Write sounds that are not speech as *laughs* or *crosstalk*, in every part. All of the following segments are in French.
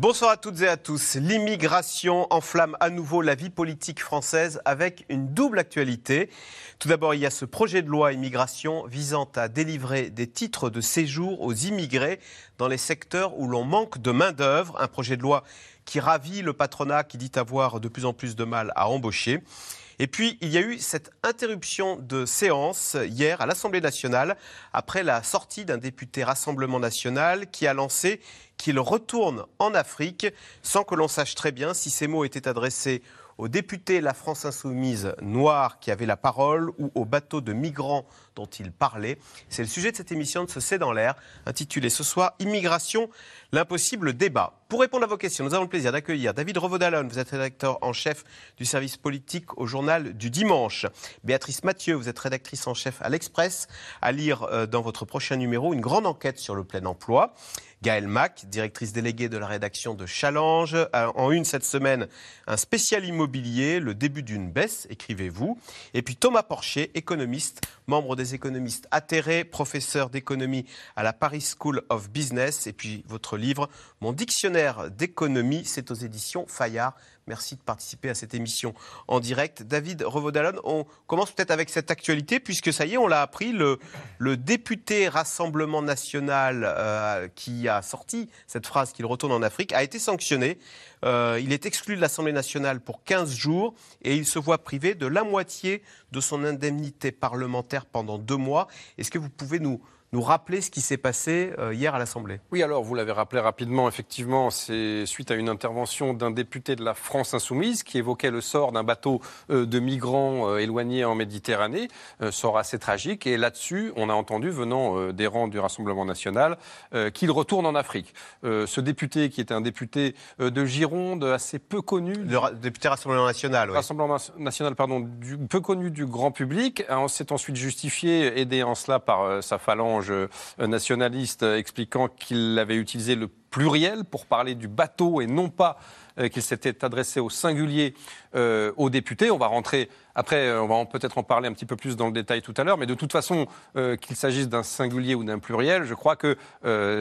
Bonsoir à toutes et à tous. L'immigration enflamme à nouveau la vie politique française avec une double actualité. Tout d'abord, il y a ce projet de loi immigration visant à délivrer des titres de séjour aux immigrés dans les secteurs où l'on manque de main-d'œuvre. Un projet de loi qui ravit le patronat qui dit avoir de plus en plus de mal à embaucher. Et puis, il y a eu cette interruption de séance hier à l'Assemblée nationale après la sortie d'un député Rassemblement national qui a lancé qu'il retourne en Afrique sans que l'on sache très bien si ces mots étaient adressés aux députés La France Insoumise noire qui avaient la parole ou aux bateaux de migrants dont il parlait. C'est le sujet de cette émission de ce C'est dans l'air, intitulée ce soir Immigration, l'impossible débat. Pour répondre à vos questions, nous avons le plaisir d'accueillir David Revaudalon, vous êtes rédacteur en chef du service politique au journal du dimanche. Béatrice Mathieu, vous êtes rédactrice en chef à l'Express, à lire euh, dans votre prochain numéro une grande enquête sur le plein emploi. Gaëlle Mack, directrice déléguée de la rédaction de Challenge. En une cette semaine, un spécial immobilier, le début d'une baisse, écrivez-vous. Et puis Thomas Porcher, économiste, membre des économistes atterrés, professeur d'économie à la Paris School of Business. Et puis votre livre, Mon dictionnaire d'économie, c'est aux éditions Fayard. Merci de participer à cette émission en direct. David Revaudalon, on commence peut-être avec cette actualité, puisque ça y est, on l'a appris, le, député Rassemblement national euh, qui a sorti cette phrase qu'il retourne en Afrique a été sanctionné. Euh, il est exclu de l'Assemblée nationale pour 15 jours et il se voit privé de la moitié de son indemnité parlementaire pendant deux mois. Est-ce que vous pouvez nous, nous rappeler ce qui s'est passé euh, hier à l'Assemblée? Oui, alors vous l'avez rappelé rapidement, effectivement, c'est suite à une intervention d'un député de la France insoumise qui évoquait le sort d'un bateau euh, de migrants euh, éloignés en Méditerranée, sort assez tragique. Et là-dessus, on a entendu, venant des rangs du Rassemblement national, qu'il retourne en Afrique. ce député, qui était un député de Gironde, assez peu connu. Le député Rassemblement national, oui. Rassemblement national, pardon, du, peu connu du grand public, s'est ensuite justifié, aidé en cela par sa phalange euh, nationaliste euh, expliquant qu'il avait utilisé le pluriel pour parler du bateau et non pas euh, qu'il s'était adressé au singulier aux députés. On va rentrer après, on va peut-être en parler un petit peu plus dans le détail tout à l'heure, mais de toute façon, qu'il s'agisse d'un singulier ou d'un pluriel, je crois que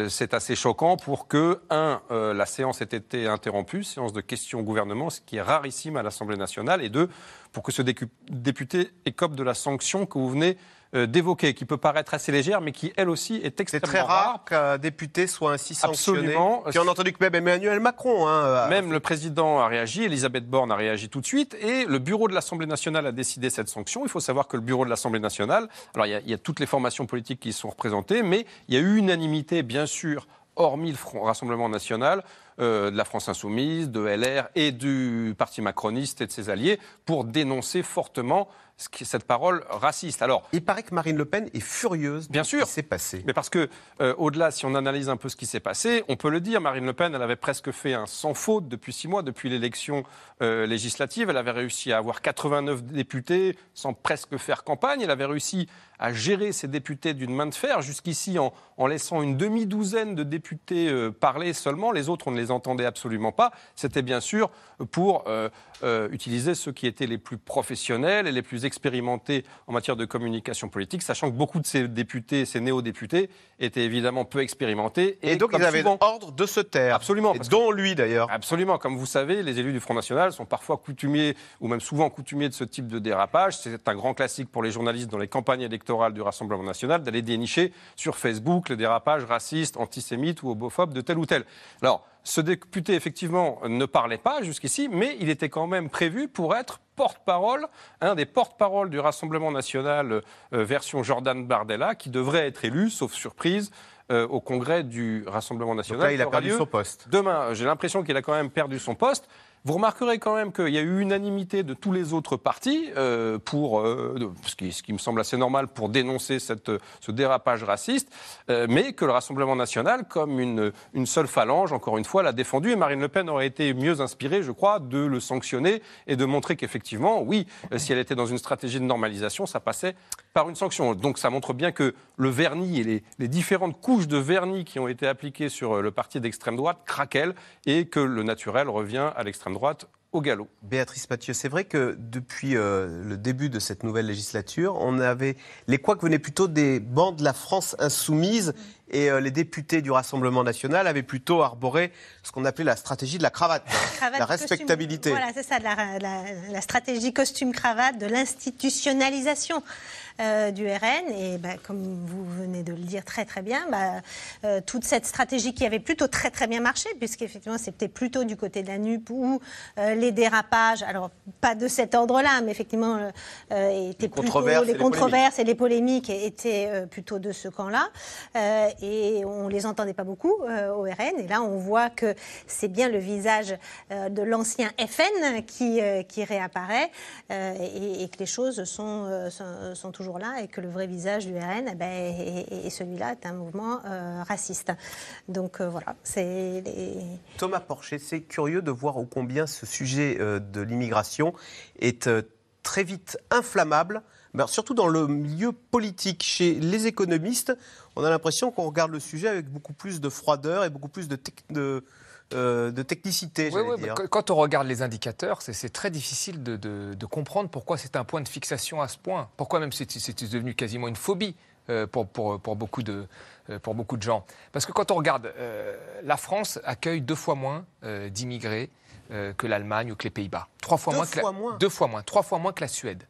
c'est assez choquant pour que, un, la séance ait été interrompue, séance de questions au gouvernement, ce qui est rarissime à l'Assemblée nationale, et deux, pour que ce député écope de la sanction que vous venez euh, d'évoquer, qui peut paraître assez légère, mais qui elle aussi est extrêmement C'est très rare, qu'un député soit ainsi sanctionné. Absolument. Puis on a entendu que même Emmanuel Macron. Hein, même le président a réagi, Elisabeth Borne a réagi tout de suite, et le bureau de l'Assemblée nationale a décidé cette sanction. Il faut savoir que le bureau de l'Assemblée nationale, alors il y, a, il y a toutes les formations politiques qui y sont représentées, mais il y a eu unanimité, bien sûr, hormis le Rassemblement national, euh, de la France insoumise, de LR et du Parti macroniste et de ses alliés, pour dénoncer fortement cette parole raciste. Alors, il paraît que Marine Le Pen est furieuse bien de sûr, ce qui s'est passé. Mais parce que, euh, au-delà, si on analyse un peu ce qui s'est passé, on peut le dire, Marine Le Pen, elle avait presque fait un sans faute depuis six mois, depuis l'élection euh, législative. Elle avait réussi à avoir 89 députés sans presque faire campagne. Elle avait réussi à gérer ses députés d'une main de fer, jusqu'ici en, en, laissant une demi-douzaine de députés euh, parler seulement. Les autres, on ne les entendait absolument pas. C'était bien sûr pour utiliser ceux qui étaient les plus professionnels et les plus expérimenté en matière de communication politique, sachant que beaucoup de ces députés, ces néo-députés, étaient évidemment peu expérimentés. Et, donc ils avaient ordre de se taire. Absolument. dont lui d'ailleurs. Absolument. Comme vous savez, les élus du Front National sont parfois coutumiers, ou même souvent coutumiers de ce type de dérapage. C'est un grand classique pour les journalistes dans les campagnes électorales du Rassemblement national d'aller dénicher sur Facebook les dérapages racistes, antisémites ou homophobes de tel ou tel. Alors, ce député, effectivement, ne parlait pas jusqu'ici, mais il était quand même prévu pour être porte-parole, un des porte-parole du Rassemblement national euh, version Jordan Bardella, qui devrait être élu, sauf surprise, euh, au congrès du Rassemblement national. Donc là, il a perdu son poste. Demain, j'ai l'impression qu'il a quand même perdu son poste. Vous remarquerez quand même qu'il y a eu unanimité de tous les autres partis, euh, euh, ce, qui, me semble assez normal pour dénoncer cette, ce dérapage raciste, euh, mais que le Rassemblement national, comme une, une, seule phalange, encore une fois, l'a défendu. Et Marine Le Pen aurait été mieux inspirée, je crois, de le sanctionner et de montrer qu'effectivement, oui, si elle était dans une stratégie de normalisation, ça passait par une sanction. Donc ça montre bien que le vernis et les, les différentes couches de vernis qui ont été appliquées sur le parti d'extrême droite craquellent et que le naturel revient à l'extrême droite au galop. Béatrice Mathieu, c'est vrai que depuis euh, le début de cette nouvelle législature, on avait les couacs venaient plutôt des bancs de la France insoumise et euh, les députés du Rassemblement national avaient plutôt arboré ce qu'on appelait la stratégie de la cravate, hein, la respectabilité. voilà, c'est ça, la, la, stratégie costume-cravate de l'institutionnalisation. Euh, du RN. Et bah, comme vous venez de le dire très très bien, bah, euh, toute cette stratégie qui avait plutôt très très bien marché, puisqu'effectivement c'était plutôt du côté de la NUP où euh, les dérapages, alors pas de cet ordre-là, mais effectivement étaient plutôt les, controverses et les polémiques étaient plutôt de ce camp-là. et on les entendait pas beaucoup au RN. Et là on voit que c'est bien le visage de l'ancien FN qui, qui réapparaît et, que les choses sont, sont, sont toujours là et que le vrai visage du RN, eh ben, et, celui-là est un mouvement euh, raciste. Donc euh, voilà, c'est Thomas Porcher, c'est curieux de voir au combien ce sujet euh, de l'immigration est très vite inflammable. surtout dans le milieu politique. Chez les économistes, on a l'impression qu'on regarde le sujet avec beaucoup plus de froideur et beaucoup plus de, de, euh, de technicité. Oui, dire. Quand on regarde les indicateurs, c'est très difficile de, comprendre pourquoi c'est un point de fixation à ce point. Pourquoi même c'est devenu quasiment une phobie euh, pour, pour, pour, beaucoup de, euh, pour beaucoup de gens. Parce que quand on regarde, la France accueille deux fois moins d'immigrés que l'Allemagne ou que les Pays-Bas. Trois fois, fois moins. Deux fois moins. Trois fois moins que la Suède.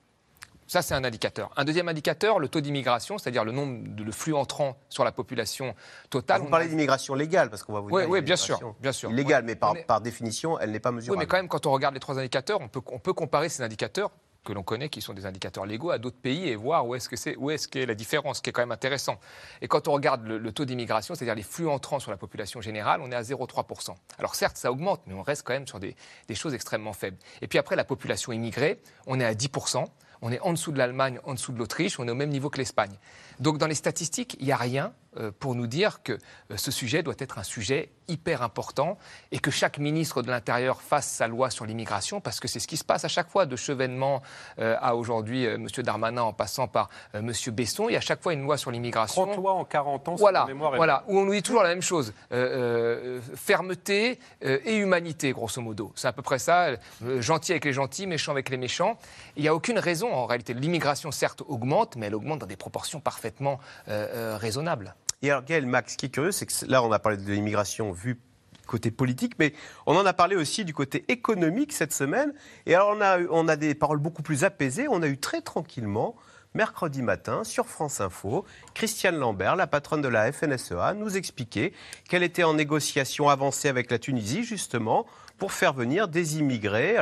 Ça, c'est un indicateur. Un deuxième indicateur, le taux d'immigration, c'est-à-dire le nombre de flux entrants sur la population totale. Vous parlez d'immigration légale, parce qu'on va vous dire. Oui, bien sûr, bien sûr. Légale, mais par, par, définition, elle n'est pas mesurable. Oui, mais quand même, quand on regarde les trois indicateurs, on peut, on peut comparer ces indicateurs que l'on connaît, qui sont des indicateurs légaux, à d'autres pays et voir où est-ce que c'est, où est-ce qu'est la différence, ce qui est quand même intéressant. Et quand on regarde le, taux d'immigration, c'est-à-dire les flux entrants sur la population générale, on est à 0,3%. Alors certes, ça augmente, mais on reste quand même sur des, des choses extrêmement faibles. Et puis après, la population immigrée, on est à 10%. On est en dessous de l'Allemagne, en dessous de l'Autriche, on est au même niveau que l'Espagne. Donc dans les statistiques, il n'y a rien euh, pour nous dire que euh, ce sujet doit être un sujet hyper important et que chaque ministre de l'Intérieur fasse sa loi sur l'immigration, parce que c'est ce qui se passe à chaque fois, de Chevènement euh, à aujourd'hui M. Darmanin en passant par M. Besson. Il y a à chaque fois une loi sur l'immigration. 30 lois en 40 ans, voilà, mémoire Voilà, où on nous dit toujours la même chose. fermeté et humanité, grosso modo. C'est à peu près ça. gentil avec les gentils, méchant avec les méchants. Il n'y a aucune raison, en réalité. L'immigration, certes, augmente, mais elle augmente dans des proportions parfaitement raisonnables. Et alors, Gaël Max, ce qui est curieux, c'est que là, on a parlé de l'immigration vue côté politique, mais on en a parlé aussi du côté économique cette semaine. Et alors, on a, on a des paroles beaucoup plus apaisées. On a eu très tranquillement, mercredi matin, sur France Info, Christiane Lambert, la patronne de la FNSEA, nous expliquer qu'elle était en négociation avancée avec la Tunisie, justement, pour faire venir des immigrés,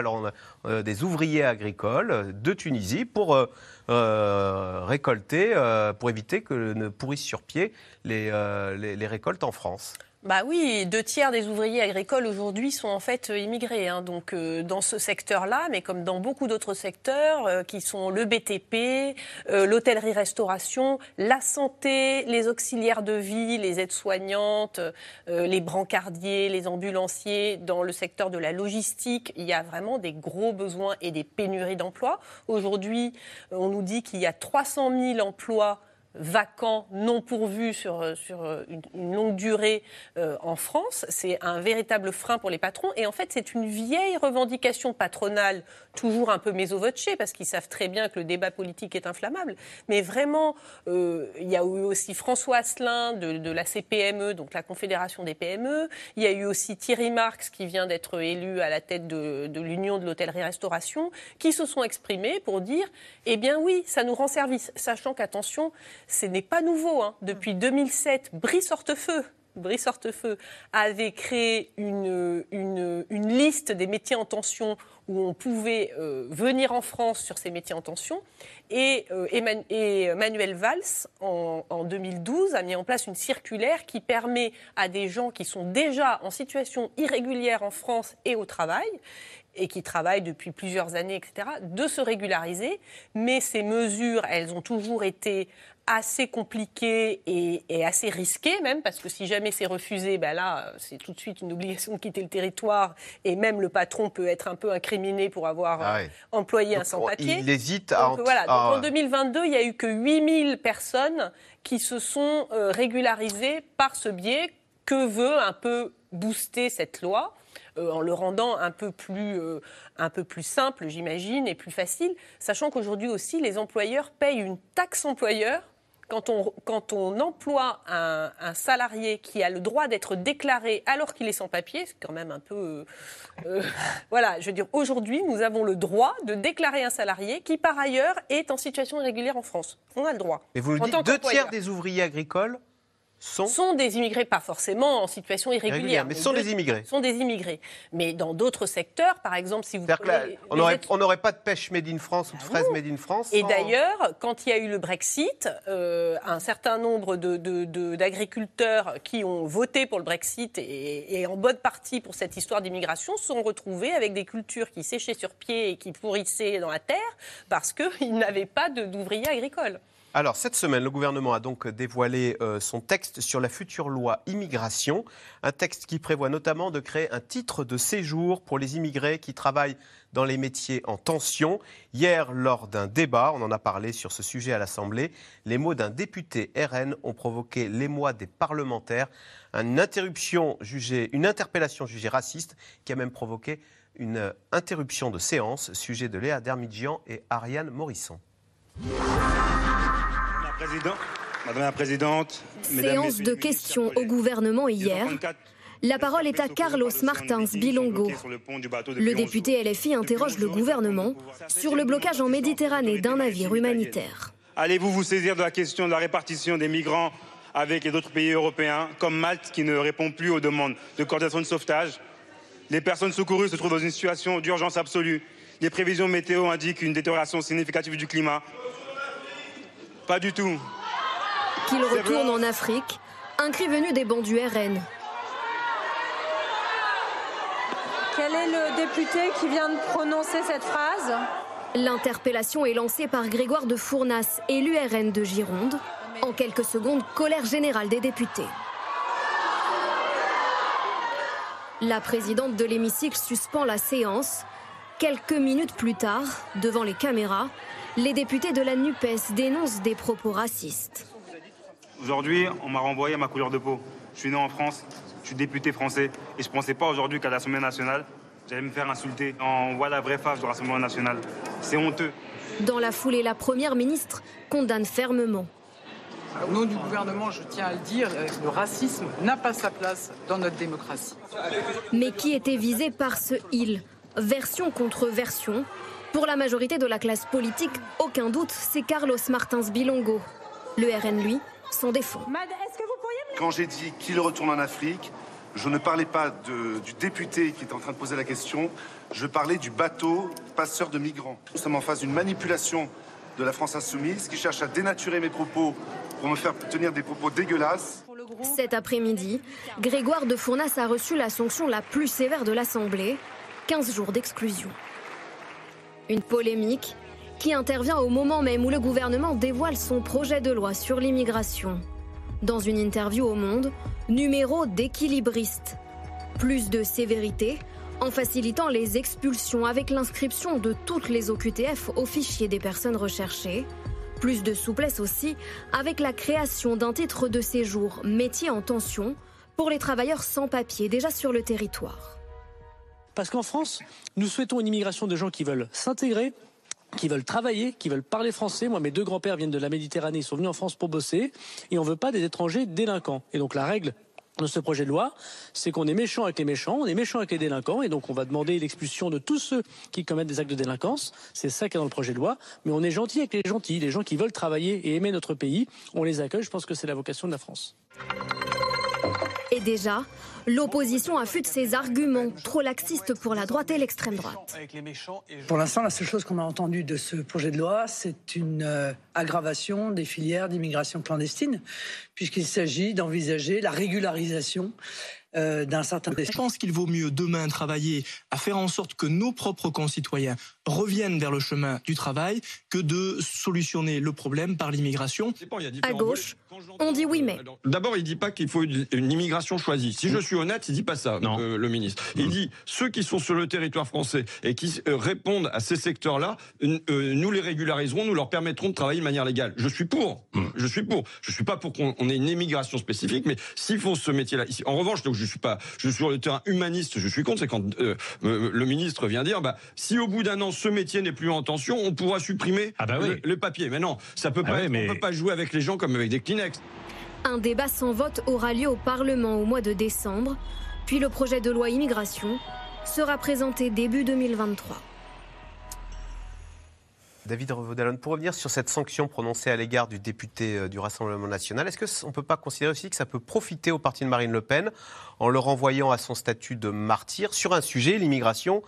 euh, des ouvriers agricoles euh, de Tunisie, pour euh, récolter, pour éviter que ne pourrissent sur pied les récoltes en France. Bah oui, deux tiers des ouvriers agricoles aujourd'hui sont en fait euh, immigrés. Hein. donc euh, dans ce secteur-là, mais comme dans beaucoup d'autres secteurs euh, qui sont le BTP, l'hôtellerie-restauration, la santé, les auxiliaires de vie, les aides-soignantes, les brancardiers, les ambulanciers, dans le secteur de la logistique, il y a vraiment des gros besoins et des pénuries d'emplois. Aujourd'hui, on nous dit qu'il y a 300 000 emplois vacants, non pourvus sur, euh, sur euh, une, longue durée euh, en France. C'est un véritable frein pour les patrons. Et en fait, c'est une vieille revendication patronale, toujours un peu mésovotchée, parce qu'ils savent très bien que le débat politique est inflammable. Mais vraiment, il y a eu aussi François Asselin de, la CPME, donc la Confédération des PME. Il y a eu aussi Thierry Marx, qui vient d'être élu à la tête de, de l'Union de l'hôtellerie-restauration, qui se sont exprimés pour dire, eh bien oui, ça nous rend service, sachant qu'attention, ce n'est pas nouveau. Hein. Depuis 2007, Brice Hortefeux, Brice Hortefeux avait créé une, une, liste des métiers en tension où on pouvait euh, venir en France sur ces métiers en tension. Et, euh, Emmanuel Valls, en, en, 2012, a mis en place une circulaire qui permet à des gens qui sont déjà en situation irrégulière en France et au travail, et qui travaillent depuis plusieurs années, etc., de se régulariser. Mais ces mesures, elles ont toujours été assez compliquées et, assez risquées même, parce que si jamais c'est refusé, ben là, c'est tout de suite une obligation de quitter le territoire, et même le patron peut être un peu discriminés pour avoir Ah euh, ouais. employé un sans-papier. Il hésite à... Donc, voilà. Donc, à- en 2022, il n'y a eu que 8000 personnes qui se sont euh, régularisées par ce biais que veut un peu booster cette loi? Euh, en le rendant un peu plus, euh, un peu plus simple, j'imagine, et plus facile, sachant qu'aujourd'hui aussi, les employeurs payent une taxe employeur quand on, quand on emploie un, un salarié qui a le droit d'être déclaré alors qu'il est sans papier, c'est quand même un peu... euh, *laughs* voilà, je veux dire, aujourd'hui, nous avons le droit de déclarer un salarié qui, par ailleurs, est en situation irrégulière en France. On a le droit. Et vous En dites, deux tiers des ouvriers agricoles sont sont des immigrés, pas forcément en situation irrégulière, réguliers, mais sont des immigrés. sont des immigrés. Mais dans d'autres secteurs, par exemple, si vous là, prenez les- on n'aurait pas de pêche made in France ou de fraises made in France. Et sans- d'ailleurs, quand il y a eu le Brexit, euh, un certain nombre de- de- de- d'agriculteurs qui ont voté pour le Brexit et, et en bonne partie pour cette histoire d'immigration se sont retrouvés avec des cultures qui séchaient sur pied et qui pourrissaient dans la terre parce qu'ils *laughs* n'avaient pas d'ouvriers agricoles. Alors, cette semaine, le gouvernement a donc dévoilé euh, son texte sur la future loi immigration, un texte qui prévoit notamment de créer un titre de séjour pour les immigrés qui travaillent dans les métiers en tension. Hier, lors d'un débat, on en a parlé sur ce sujet à l'Assemblée, les mots d'un député RN ont provoqué l'émoi des parlementaires, une interruption jugée, une interpellation jugée raciste qui a même provoqué une euh, interruption de séance, sujet de Léa Dermidjian et Ariane Morisson. Madame la Présidente, Madame la Présidente, Mesdames, Séance de questions au gouvernement hier. 10h34, La parole est à Carlos Martins Bilongo. le pont du bateau depuis Le 11 député. LFI interroge le 11 jours, gouvernement sur le blocage en Méditerranée d'un navire humanitaire. Allez-vous vous saisir de la question de la répartition des migrants avec les autres pays européens, comme Malte qui ne répond plus aux demandes de coordination de sauvetage? Les personnes secourues se trouvent dans une situation d'urgence absolue. Les prévisions météo indiquent une détérioration significative du climat. Pas du tout. Qu'il retourne en Afrique, un cri venu des bancs du RN. Quel est le député qui vient de prononcer cette phrase? L'interpellation est lancée par Grégoire de Fournas, élu RN de Gironde. En quelques secondes, colère générale des députés. La présidente de l'hémicycle suspend la séance. Quelques minutes plus tard, devant les caméras, les députés de la NUPES dénoncent des propos racistes. Aujourd'hui, on m'a renvoyé à ma couleur de peau. Je suis né en France, je suis député français et je ne pensais pas aujourd'hui qu'à l'Assemblée nationale, j'allais me faire insulter. On voit la vraie face de l'Assemblée nationale. C'est honteux. Dans la foulée, la première ministre condamne fermement. Au nom du gouvernement, je tiens à le dire, euh, le racisme n'a pas sa place dans notre démocratie. Mais qui était visé par ce il Version contre version. Pour la majorité de la classe politique, aucun doute, c'est Carlos Martins Bilongo. Le RN, lui, s'en défend. Quand j'ai dit qu'il retourne en Afrique, je ne parlais pas de- du député qui est en train de poser la question, je parlais du bateau passeur de migrants. Nous sommes en face d'une manipulation de la France insoumise qui cherche à dénaturer mes propos pour me faire tenir des propos dégueulasses. Cet après-midi, Grégoire de Fournas a reçu la sanction la plus sévère de l'Assemblée 15 jours d'exclusion. Une polémique qui intervient au moment même où le gouvernement dévoile son projet de loi sur l'immigration. Dans une interview au Monde, numéro d'équilibriste. Plus de sévérité en facilitant les expulsions avec l'inscription de toutes les OQTF au fichier des personnes recherchées. Plus de souplesse aussi avec la création d'un titre de séjour métier en tension pour les travailleurs sans papier déjà sur le territoire. Parce qu'en France, nous souhaitons une immigration de gens qui veulent s'intégrer, qui veulent travailler, qui veulent parler français. Moi, mes deux grands-pères viennent de la Méditerranée, ils sont venus en France pour bosser, et on ne veut pas des étrangers délinquants. Et donc la règle de ce projet de loi, c'est qu'on est méchant avec les méchants, on est méchant avec les délinquants, et donc on va demander l'expulsion de tous ceux qui commettent des actes de délinquance. C'est ça qui est dans le projet de loi. Mais on est gentil avec les gentils, les gens qui veulent travailler et aimer notre pays. On les accueille. Je pense que c'est la vocation de la France. Et déjà, l'opposition affûte ses arguments, trop laxistes pour la droite et l'extrême droite. Pour l'instant, la seule chose qu'on a entendue de ce projet de loi, c'est une euh, aggravation des filières d'immigration clandestine, puisqu'il s'agit d'envisager la régularisation euh, d'un certain Je pense qu'il vaut mieux demain travailler à faire en sorte que nos propres concitoyens reviennent vers le chemin du travail que de solutionner le problème par l'immigration. À gauche, On dit oui, mais. D'abord, il dit pas qu'il faut une, une immigration choisie. Si je suis honnête, il dit pas ça, Non. euh, le ministre. Il dit ceux qui sont sur le territoire français et qui euh, répondent à ces secteurs-là, euh, euh, nous les régulariserons, nous leur permettrons de travailler de manière légale. Je suis pour. Je suis pour. Je suis pas pour qu'on on ait une immigration spécifique, mais s'ils font ce métier-là, ici, en revanche, donc je suis pas, je suis sur le terrain humaniste. Je suis contre, c'est quand euh, euh, le ministre vient dire, bah, si au bout d'un an ce métier n'est plus en tension, on pourra supprimer Ah bah oui. le, le papier. Mais non, ça peut Ah pas. être- mais- On peut pas jouer avec les gens comme avec des Kleenex. Un débat sans vote aura lieu au Parlement au mois de décembre, puis le projet de loi immigration sera présenté début 2023. David Revaudalon, pour revenir sur cette sanction prononcée à l'égard du député euh, du Rassemblement national, est-ce qu'on ne peut pas considérer aussi que ça peut profiter au parti de Marine Le Pen en le renvoyant à son statut de martyr sur un sujet, l'immigration,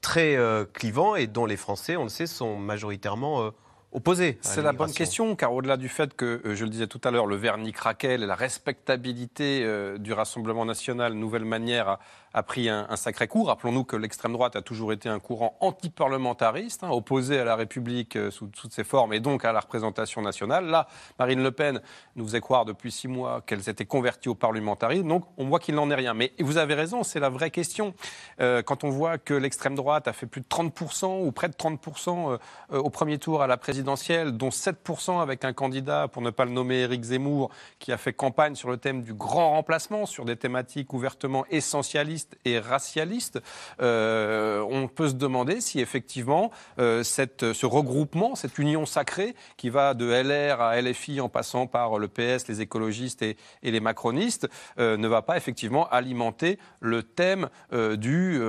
très euh, clivant et dont les Français, on le sait, sont majoritairement euh, opposés à C'est la bonne question, car au-delà du fait que, euh, je le disais tout à l'heure, le vernis craquel et la respectabilité euh, du Rassemblement national, nouvelle manière, a, a pris un, sacré coup. Rappelons-nous que l'extrême droite a toujours été un courant anti-parlementariste, hein, opposé à la République euh, sous toutes ses formes et donc à la représentation nationale. Là, Marine Le Pen nous faisait croire depuis six mois qu'elle s'était convertie au parlementarisme, donc on voit qu'il n'en est rien. Mais vous avez raison, c'est la vraie question. Euh, quand on voit que l'extrême droite a fait plus de 30% ou près de 30% euh, euh, au premier tour à la présidentielle, dont 7% avec un candidat, pour ne pas le nommer Éric Zemmour, qui a fait campagne sur le thème du grand remplacement, sur des thématiques ouvertement essentialistes et racialistes, euh, on peut se demander si effectivement euh, cette, ce regroupement, cette union sacrée qui va de LR à LFI en passant par le PS, les écologistes et, et les macronistes, euh, ne va pas effectivement alimenter le thème du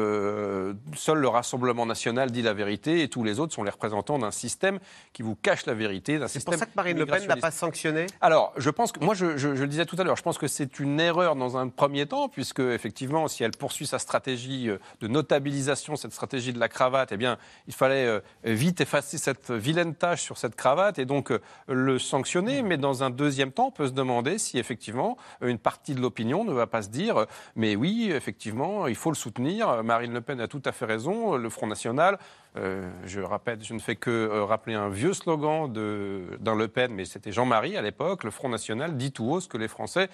seul le Rassemblement national dit la vérité et tous les autres sont les représentants d'un système qui vous cache la vérité. C'est pour ça que Marine Le Pen n'a pas sanctionné? Alors, je pense que, moi, je, je- je le disais tout à l'heure, je pense que c'est une erreur dans un premier temps, puisque, effectivement, si elle poursuit sa stratégie euh, de notabilisation, cette stratégie de la cravate, eh bien, il fallait euh, vite effacer cette vilaine tâche sur cette cravate et donc euh, le sanctionner. Mais dans un deuxième temps, on peut se demander si, effectivement, une partie de l'opinion ne va pas se dire, mais oui, effectivement, il faut le soutenir. Marine Le Pen a tout à fait raison. Le Front National, je rappelle, je ne fais que rappeler un vieux slogan d'un Le Pen, mais c'était Jean-Marie à l'époque. Le Front National dit tout haut ce que les Français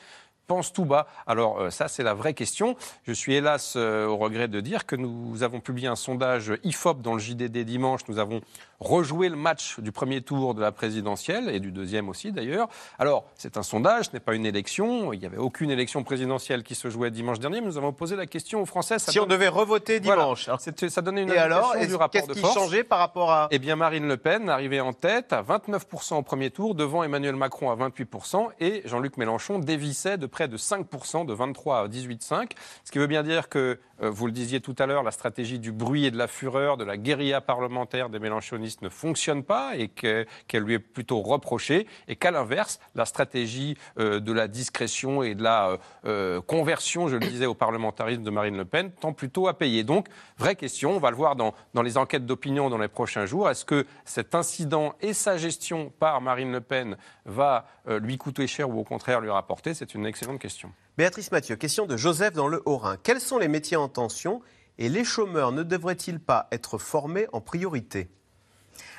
pensent tout bas. Alors euh, ça, c'est la vraie question. Je suis hélas euh, au regret de dire que nous avons publié un sondage IFOP dans le JDD dimanche. Nous avons rejoué le match du premier tour de la présidentielle et du deuxième aussi d'ailleurs. Alors c'est un sondage, ce n'est pas une élection. Il n'y avait aucune élection présidentielle qui se jouait dimanche dernier. Mais nous avons posé la question aux Français. ça Si on donne- devait revoter Voilà. dimanche. Alors, ça donnait une Et alors, du rapport qu'est-ce de qui force. changeait par rapport à... Eh bien, Marine Le Pen arrivait en tête à 29% au premier tour, devant Emmanuel Macron à 28%, et Jean-Luc Mélenchon dévissait de près de 5%, de 23 à 18,5%. Ce qui veut bien dire que, euh, vous le disiez tout à l'heure, la stratégie du bruit et de la fureur, de la guérilla parlementaire des mélenchonistes ne fonctionne pas et que- qu'elle lui est plutôt reprochée, et qu'à l'inverse, la stratégie euh, de la discrétion et de la euh, euh, conversion, je le disais, au parlementarisme de Marine Le Pen tend plutôt à payer. Donc, vraie question, on va le voir dans, les enquêtes d'opinion dans les prochains jours. Est-ce que cet incident et sa gestion par Marine Le Pen va lui coûter cher ou au contraire lui rapporter? C'est une excellente question. Béatrice Mathieu, question de Joseph dans le Haut-Rhin. Quels sont les métiers en tension et les chômeurs ne devraient-ils pas être formés en priorité?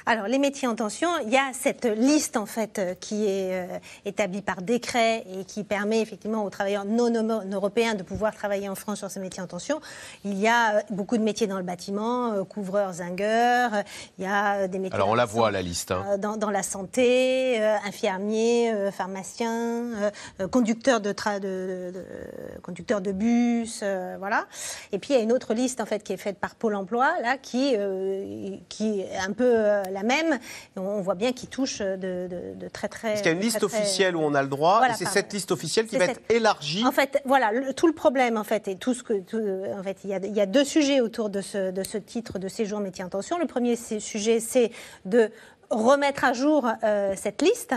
Alors, les métiers en tension, il y a cette liste en fait euh, qui est euh, établie par décret et qui permet effectivement aux travailleurs non européens de pouvoir travailler en France sur ces métiers en tension. Il y a euh, beaucoup de métiers dans le bâtiment, euh, couvreurs, zingueurs, il y a des métiers Alors on dans la voit santé, la liste. hein. euh, dans, dans la santé, infirmiers, pharmaciens, conducteurs de, tra- de, de- de- conducteurs de bus, voilà. Et puis il y a une autre liste en fait qui est faite par Pôle Emploi là, qui qui est un peu la même. Et on voit bien qu'il touche de, de- de très très. Parce qu'il y a une liste très, très- officielle où on a le droit, Voilà, et c'est cette liste officielle qui va cette- être élargie. En fait, voilà, le- tout le problème, en fait, et tout ce que, tout, en fait, il y, a, il y a deux sujets autour de ce, de ce titre de séjour métier en tension. Le premier sujet, c'est de remettre à jour euh, cette liste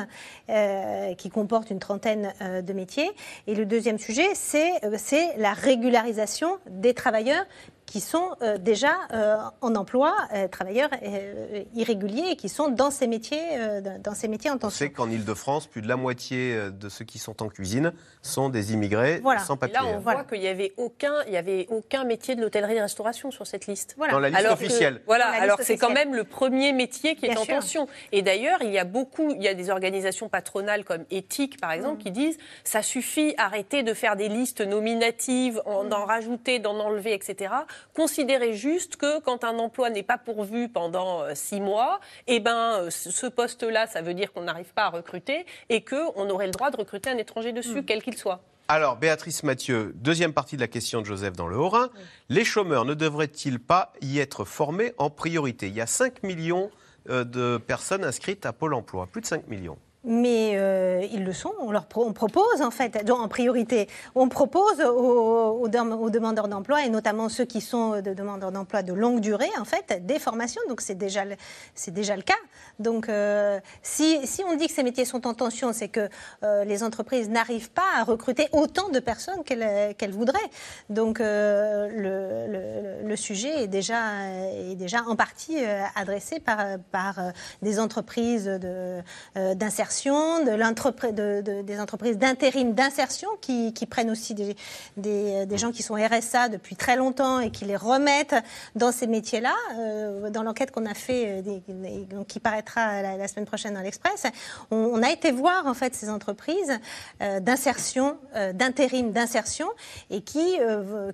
euh, qui comporte une trentaine euh, de métiers. Et le deuxième sujet, c'est c'est la régularisation des travailleurs qui sont euh, déjà euh, en emploi, euh, travailleurs euh, irréguliers, et qui sont dans ces métiers, euh, dans ces métiers en On tension. sait qu'en Ile-de-France, plus de la moitié de ceux qui sont en cuisine sont des immigrés Voilà. sans Et papier. là, on voit qu'il n'y avait aucun, il y avait aucun métier de l'hôtellerie-restauration sur cette liste. Voilà. Dans la liste Alors que- officielle. voilà, liste alors c'est quand même le premier métier qui est Bien en sûr. tension. Et d'ailleurs, il y a beaucoup, il y a des organisations patronales comme Éthique, par exemple, Mm. qui disent ça suffit, arrêtez de faire des listes nominatives, Mm. d'en rajouter, d'en enlever, etc. Considérez juste que quand un emploi n'est pas pourvu pendant euh, six mois, eh ben, euh, ce poste-là, ça veut dire qu'on n'arrive pas à recruter et qu'on aurait le droit de recruter un étranger dessus, Mm. quel qu'il soit. Alors, Béatrice Mathieu, deuxième partie de la question de Joseph dans le Haut-Rhin. Les chômeurs ne devraient-ils pas y être formés en priorité? Il y a 5 millions euh, de personnes inscrites à Pôle emploi, plus de 5 millions. Mais euh, ils le sont. On leur propose en fait, en priorité, on propose aux, aux dem- aux demandeurs d'emploi et notamment ceux qui sont de demandeurs d'emploi de longue durée en fait des formations. Donc c'est déjà déjà le cas. Donc euh, si, on dit que ces métiers sont en tension, c'est que euh, les entreprises n'arrivent pas à recruter autant de personnes qu'elles voudraient. Donc euh, le, sujet est déjà est déjà en partie euh, adressé par par euh, des entreprises euh, de des entreprises d'intérim d'insertion qui, prennent aussi des, des, gens qui sont RSA depuis très longtemps et qui les remettent dans ces métiers-là. Euh, dans l'enquête qu'on a fait, euh, des- qui paraîtra la, semaine prochaine dans l'Express, on, a été voir en fait ces entreprises euh, d'insertion, d'intérim d'insertion et qui,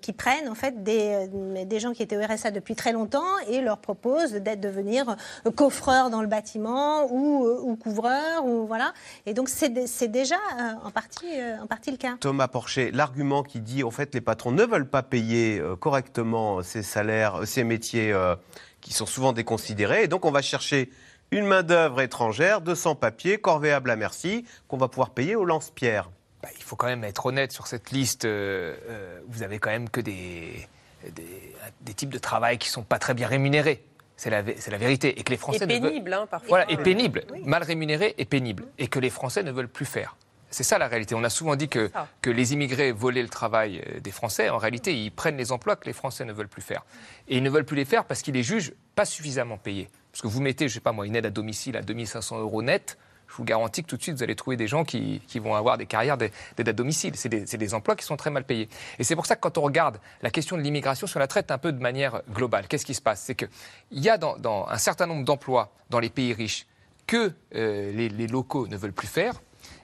qui prennent en fait des, des gens qui étaient au RSA depuis très longtemps et leur proposent d'être devenir coffreur dans le bâtiment ou, ou couvreur ou voilà. Et donc c'est dé- c'est déjà euh, en partie euh, en partie le cas. Thomas Porcher, l'argument qui dit en fait les patrons ne veulent pas payer euh, correctement ces salaires, ces métiers euh, qui sont souvent déconsidérés, et donc on va chercher une main-d'œuvre étrangère, de sans-papiers, corvéable à merci, qu'on va pouvoir payer au lance-pierre. Bah, il faut quand même être honnête sur cette liste. euh, euh, vous avez quand même que des, des, des types de travail qui sont pas très bien rémunérés. C'est la, vérité. Et que les Français Et ne veulent- pénible, hein, parfois. Voilà, et pénible, mal rémunéré et pénible. Et que les Français ne veulent plus faire. C'est ça la réalité. On a souvent dit que, que les immigrés volaient le travail euh, des Français. En réalité, ils prennent les emplois que les Français ne veulent plus faire. Et ils ne veulent plus les faire parce qu'ils les jugent pas suffisamment payés. Parce que vous mettez, je sais pas moi, une aide à domicile à 2500 euros net, je vous garantis que tout de suite, vous allez trouver des gens qui, vont avoir des carrières d'aide à domicile. C'est des, des emplois qui sont très mal payés. Et c'est pour ça que quand on regarde la question de l'immigration, si on la traite un peu de manière globale, qu'est-ce qui se passe? C'est qu'il y a un certain nombre d'emplois dans les pays riches que euh, les, locaux ne veulent plus faire.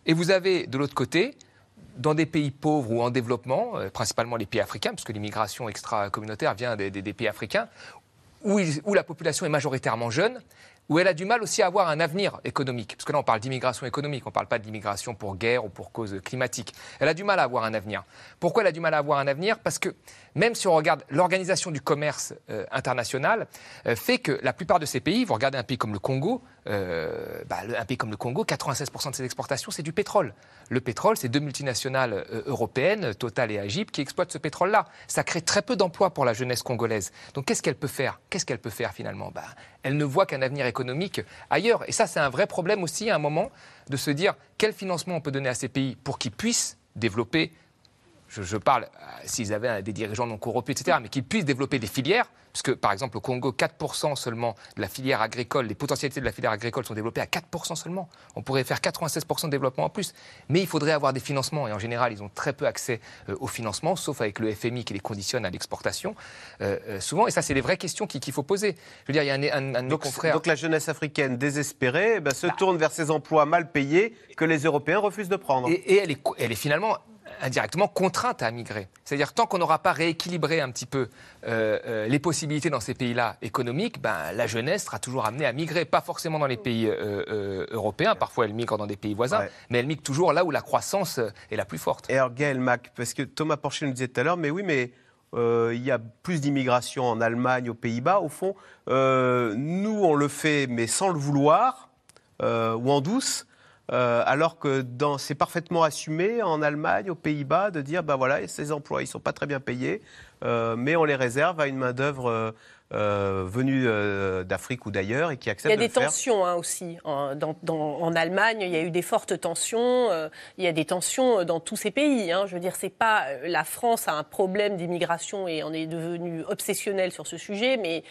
Et vous avez de l'autre côté, dans des pays pauvres ou en développement, euh, principalement les pays africains, parce que l'immigration extra-communautaire vient des, pays africains, où la population est majoritairement jeune, où elle a du mal aussi à avoir un avenir économique. Parce que là, on parle d'immigration économique, on ne parle pas d'immigration pour guerre ou pour cause climatique. Elle a du mal à avoir un avenir. Pourquoi elle a du mal à avoir un avenir? Parce que même si on regarde l'organisation du commerce euh, international, euh, fait que la plupart de ces pays, vous regardez un pays comme le Congo, euh, bah, un pays comme le Congo, 96% de ses exportations, c'est du pétrole. Le pétrole, c'est deux multinationales européennes, Total et Agip, qui exploitent ce pétrole-là. Ça crée très peu d'emplois pour la jeunesse congolaise. Donc qu'est-ce qu'elle peut faire? Qu'est-ce qu'elle peut faire finalement? Bah, Elle ne voit qu'un avenir économique ailleurs. Et ça, c'est un vrai problème aussi à un moment de se dire quel financement on peut donner à ces pays pour qu'ils puissent développer je, je parle, euh, s'ils avaient des dirigeants non corrompus, etc., mais qu'ils puissent développer des filières, puisque par exemple au Congo, 4% seulement de la filière agricole, les potentialités de la filière agricole sont développées à 4% seulement. On pourrait faire 96% de développement en plus. Mais il faudrait avoir des financements, et en général, ils ont très peu accès euh, au financement, sauf avec le FMI qui les conditionne à l'exportation, euh, souvent, et ça, c'est les vraies questions qu'il faut poser. Je veux dire, il y a un, un, un de Donc, confrères... donc la jeunesse africaine désespérée eh ben, Bah. se tourne vers ces emplois mal payés que les Européens refusent de prendre. Et, et elle, est, co- elle est finalement indirectement contrainte à migrer. C'est-à-dire tant qu'on n'aura pas rééquilibré un petit peu euh, euh, les possibilités dans ces pays-là économiques, ben, la jeunesse sera toujours amenée à migrer, pas forcément dans les pays euh, européens, parfois elle migre dans des pays voisins, Ouais. mais elle migre toujours là où la croissance est la plus forte. Et alors Gaël Mac, parce que Thomas Porcher nous disait tout à l'heure, mais oui, mais euh, il y a plus d'immigration en Allemagne, aux Pays-Bas. Au fond, nous, on le fait, mais sans le vouloir, ou en douce. Euh, alors que dans- c'est parfaitement assumé en Allemagne, aux Pays-Bas, de dire bah voilà, ces emplois ils sont pas très bien payés, euh, mais on les réserve à une main d'œuvre euh, euh, venue euh, d'Afrique ou d'ailleurs et qui Il y a de des tensions hein, aussi. En, dans- dans- en Allemagne, il y a eu des fortes tensions. euh, il y a des tensions dans tous ces pays. hein. Je veux dire, c'est pas la France a un problème d'immigration et on est devenu obsessionnel sur ce sujet, mais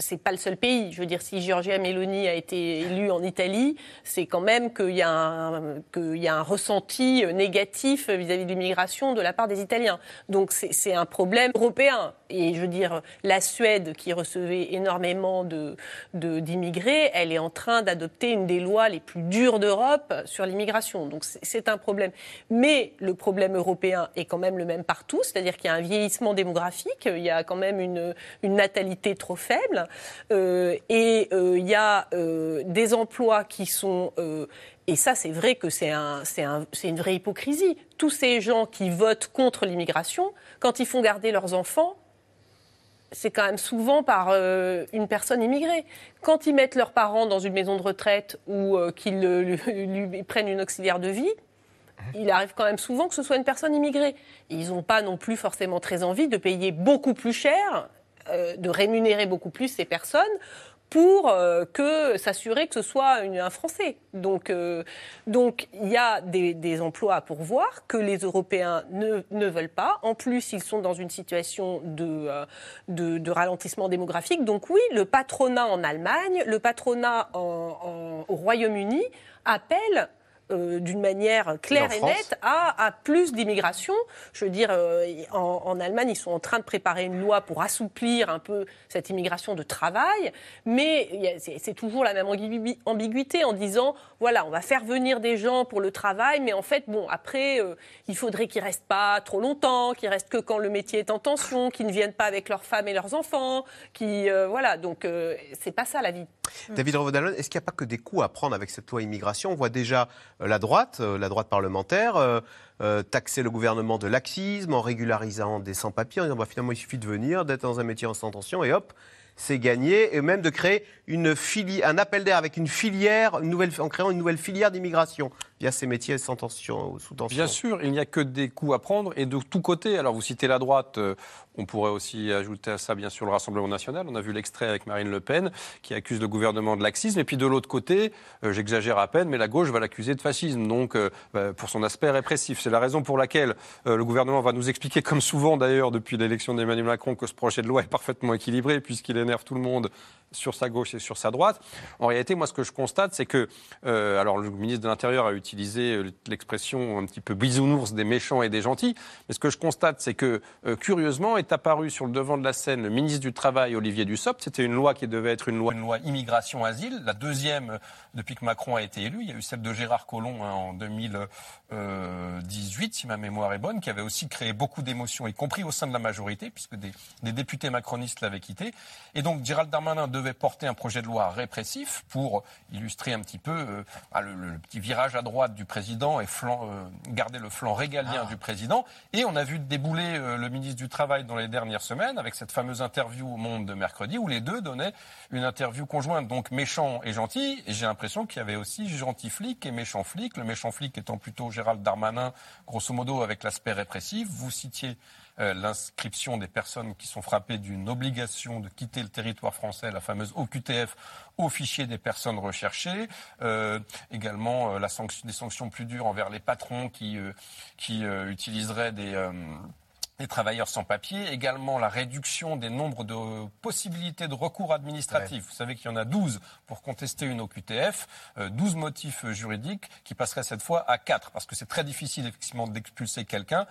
c'est pas le seul pays. Je veux dire, si Giorgia Meloni a été élue en Italie, c'est quand même qu'il y, a un- y a un ressenti négatif vis-à-vis de l'immigration de la part des Italiens. Donc c'est un problème européen. Et je veux dire, la Suède, qui recevait énormément de- de- d'immigrés, elle est en train d'adopter une des lois les plus dures d'Europe sur l'immigration. Donc c'est- un problème. Mais le problème européen est quand même le même partout, c'est-à-dire qu'il y a un vieillissement démographique, il y a quand même une, une natalité trop faible, euh, et euh, il y a euh, des emplois qui sont... et ça, c'est vrai que c'est un, un- une vraie hypocrisie. Tous ces gens qui votent contre l'immigration, quand ils font garder leurs enfants, c'est quand même souvent par euh, une personne immigrée. Quand ils mettent leurs parents dans une maison de retraite ou euh, qu'ils *laughs* lui prennent une auxiliaire de vie, il arrive quand même souvent que ce soit une personne immigrée. Ils n'ont pas non plus forcément très envie de payer beaucoup plus cher, euh, de rémunérer beaucoup plus ces personnes pour euh, que s'assurer que ce soit une- un Français. Donc, euh, donc il y a des, des emplois à pourvoir que les Européens ne, ne veulent pas. En plus, ils sont dans une situation de, euh, de, de ralentissement démographique. Donc oui, le patronat en Allemagne, le patronat en- en- au Royaume-Uni appelle euh, d'une manière claire Et nette à, à plus d'immigration. Je veux dire, euh, en, en Allemagne, ils sont en train de préparer une loi pour assouplir un peu cette immigration de travail, mais c'est toujours la même ambigu- ambiguïté en disant, voilà, on va faire venir des gens pour le travail, mais en fait, bon, après, euh, il faudrait qu'ils restent pas trop longtemps, qu'ils restent que quand le métier est en tension, qu'ils ne viennent pas avec leurs femmes et leurs enfants, qui, voilà, donc c'est pas ça la vie. David Revaudalon, est-ce qu'il n'y a pas que des coups à prendre avec cette loi immigration? On voit déjà la droite, euh, la droite parlementaire, euh, euh, taxer le gouvernement de laxisme en régularisant des sans-papiers, en disant bah, finalement il suffit de venir, d'être dans un métier en sans tension et hop, c'est gagné, et même de créer une fili- un appel d'air avec une filière, une nouvelle, en créant une nouvelle filière d'immigration via ces métiers sans tension ou sous tension. Bien sûr, il n'y a que des coups à prendre et de tous côtés. Alors vous citez la droite, euh, on pourrait aussi ajouter à ça bien sûr le Rassemblement national. On a vu l'extrait avec Marine Le Pen qui accuse le gouvernement de laxisme. Et puis de l'autre côté, euh, j'exagère à peine, mais la gauche va l'accuser de fascisme, donc euh, bah, pour son aspect répressif. C'est la raison pour laquelle le gouvernement va nous expliquer, comme souvent d'ailleurs depuis l'élection d'Emmanuel Macron, que ce projet de loi est parfaitement équilibré puisqu'il énerve tout le monde sur sa gauche et sur sa droite. En réalité, moi, ce que je constate, c'est que, euh, alors, le ministre de l'Intérieur a utilisé euh, l'expression un petit peu bisounours des méchants et des gentils, mais ce que je constate, c'est que, euh, curieusement, est apparu sur le devant de la scène le ministre du Travail, Olivier Dussopt. C'était une loi qui devait être une loi, une loi immigration-asile, la deuxième depuis que Macron a été élu. Il y a eu celle de Gérard Collomb hein, en 2018, si ma mémoire est bonne, qui avait aussi créé beaucoup d'émotions, y compris au sein de la majorité, puisque des, des députés macronistes l'avaient quitté. Et donc, Gérald Darmanin devait porter un projet de loi répressif pour illustrer un petit peu euh, ah, le, le petit virage à droite du président et flanc, euh, garder le flanc régalien du président. Et on a vu débouler euh, le ministre du Travail dans les dernières semaines avec cette fameuse interview au Monde de mercredi où les deux donnaient une interview conjointe, donc méchant et gentil. Et j'ai l'impression qu'il y avait aussi gentil flic et méchant flic. Le méchant flic étant plutôt Gérald Darmanin, grosso modo avec l'aspect répressif. Vous citiez l'inscription des personnes qui sont frappées d'une obligation de quitter le territoire français, la fameuse OQTF, au fichier des personnes recherchées. Euh, également euh, la sanction, des sanctions plus dures envers les patrons qui, euh, qui euh, utiliseraient des... euh, travailleurs sans papier, également la réduction des nombres de possibilités de recours administratifs. Vous savez qu'il y en a 12 pour contester une OQTF, euh, 12 motifs euh, juridiques qui passeraient cette fois à 4, parce que c'est très difficile effectivement d'expulser quelqu'un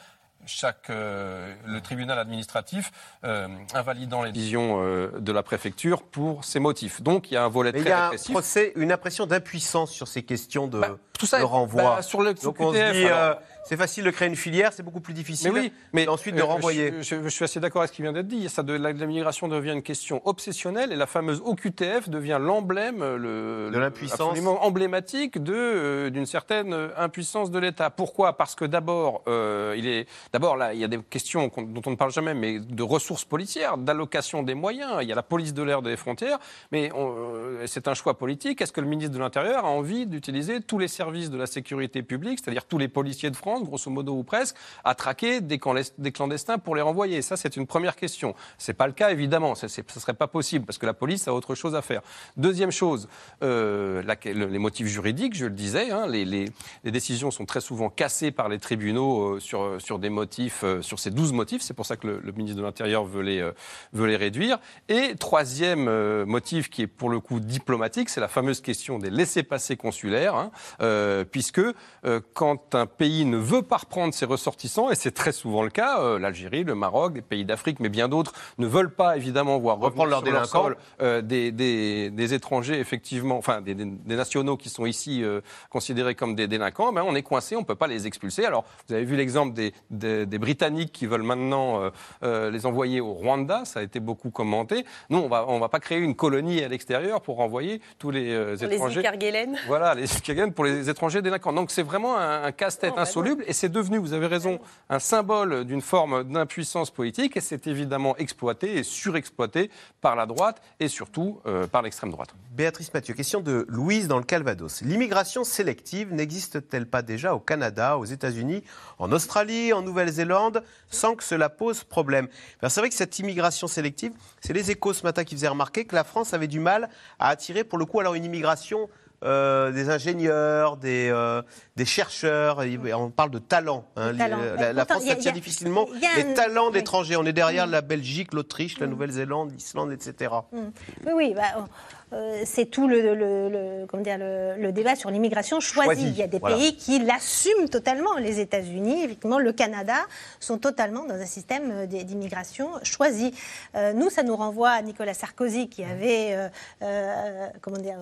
chaque euh, le tribunal administratif euh, invalidant les décisions euh, de la préfecture pour ces motifs. Donc il y a un volet Mais il très y a un répressif. procès, une impression d'impuissance sur ces questions de, tout ça de est- renvoi. bah, sur le Donc on se QTF, dit, alors- euh, C'est facile de créer une filière, c'est beaucoup plus difficile Mais oui, mais ensuite de euh, renvoyer. Je, je- je suis assez d'accord avec ce qui vient d'être dit. Ça de, la, la migration devient une question obsessionnelle et la fameuse OQTF devient l'emblème, le, De l'impuissance. absolument emblématique de euh, d'une certaine euh, impuissance de l'État. Pourquoi? Parce que d'abord, euh, il est d'abord là, il y a des questions dont on ne parle jamais, mais de ressources policières, d'allocation des moyens. Il y a la police de l'air des frontières, mais on- euh, c'est un choix politique. Est-ce que le ministre de l'Intérieur a envie d'utiliser tous les services de la sécurité publique, c'est-à-dire tous les policiers de France, grosso modo ou presque, à traquer des, clandest- des clandestins pour les renvoyer Ça, c'est une première question. C'est pas le cas, évidemment. Ce ne serait pas possible parce que la police a autre chose à faire. Deuxième chose, euh, les motifs juridiques, je le disais, hein, les, décisions sont très souvent cassées par les tribunaux euh, sur, sur des motifs, euh, sur ces 12 motifs. C'est pour ça que le, ministre de l'Intérieur veut les, euh, réduire. Et troisième euh, motif qui est pour le coup diplomatique, c'est la fameuse question des laissés-passer consulaires, hein, euh, puisque euh, quand un pays ne veut pas reprendre ses ressortissants, et c'est très souvent le cas, euh, l'Algérie, le Maroc, des pays d'Afrique, mais bien d'autres ne veulent pas évidemment voir Reprendre leur délinquants. sol euh, des, des- des étrangers, effectivement, enfin des, nationaux qui sont ici euh, considérés comme des délinquants, ben, on est coincé, on ne peut pas les expulser. Alors, vous avez vu l'exemple des, des- des Britanniques qui veulent maintenant euh, euh, les envoyer au Rwanda, ça a été beaucoup commenté. Nous, on va, on va pas créer une colonie à l'extérieur pour envoyer tous les euh, les étrangers. Icarguélènes. Voilà, les pour les étrangers délinquants. Donc c'est vraiment un, un casse-tête Non, et c'est devenu, vous avez raison, un symbole d'une forme d'impuissance politique et c'est évidemment exploité et surexploité par la droite et surtout euh, par l'extrême droite. Béatrice Mathieu, question de Louise dans le Calvados. L'immigration sélective n'existe-t-elle pas déjà au Canada, aux États-Unis, en Australie, en Nouvelle-Zélande, sans que cela pose problème? Ben, C'est vrai que cette immigration sélective, c'est les échos ce matin qui faisaient remarquer que la France avait du mal à attirer pour le coup alors une immigration euh, des ingénieurs, des, euh, des chercheurs, et on parle de talent. hein. Des talents. La, France attire difficilement les un- talents oui. d'étrangers. On est derrière la Belgique, l'Autriche, la Nouvelle-Zélande, l'Islande, etc. Mm. Oui, oui, bah, euh, c'est tout le, le- le- comment dire, le, débat sur l'immigration choisie. Choisie, Il y a des voilà. pays qui l'assument totalement. Les États-Unis, effectivement, le Canada sont totalement dans un système d'immigration choisie. Euh, nous, ça nous renvoie à Nicolas Sarkozy qui avait, euh, comment dire,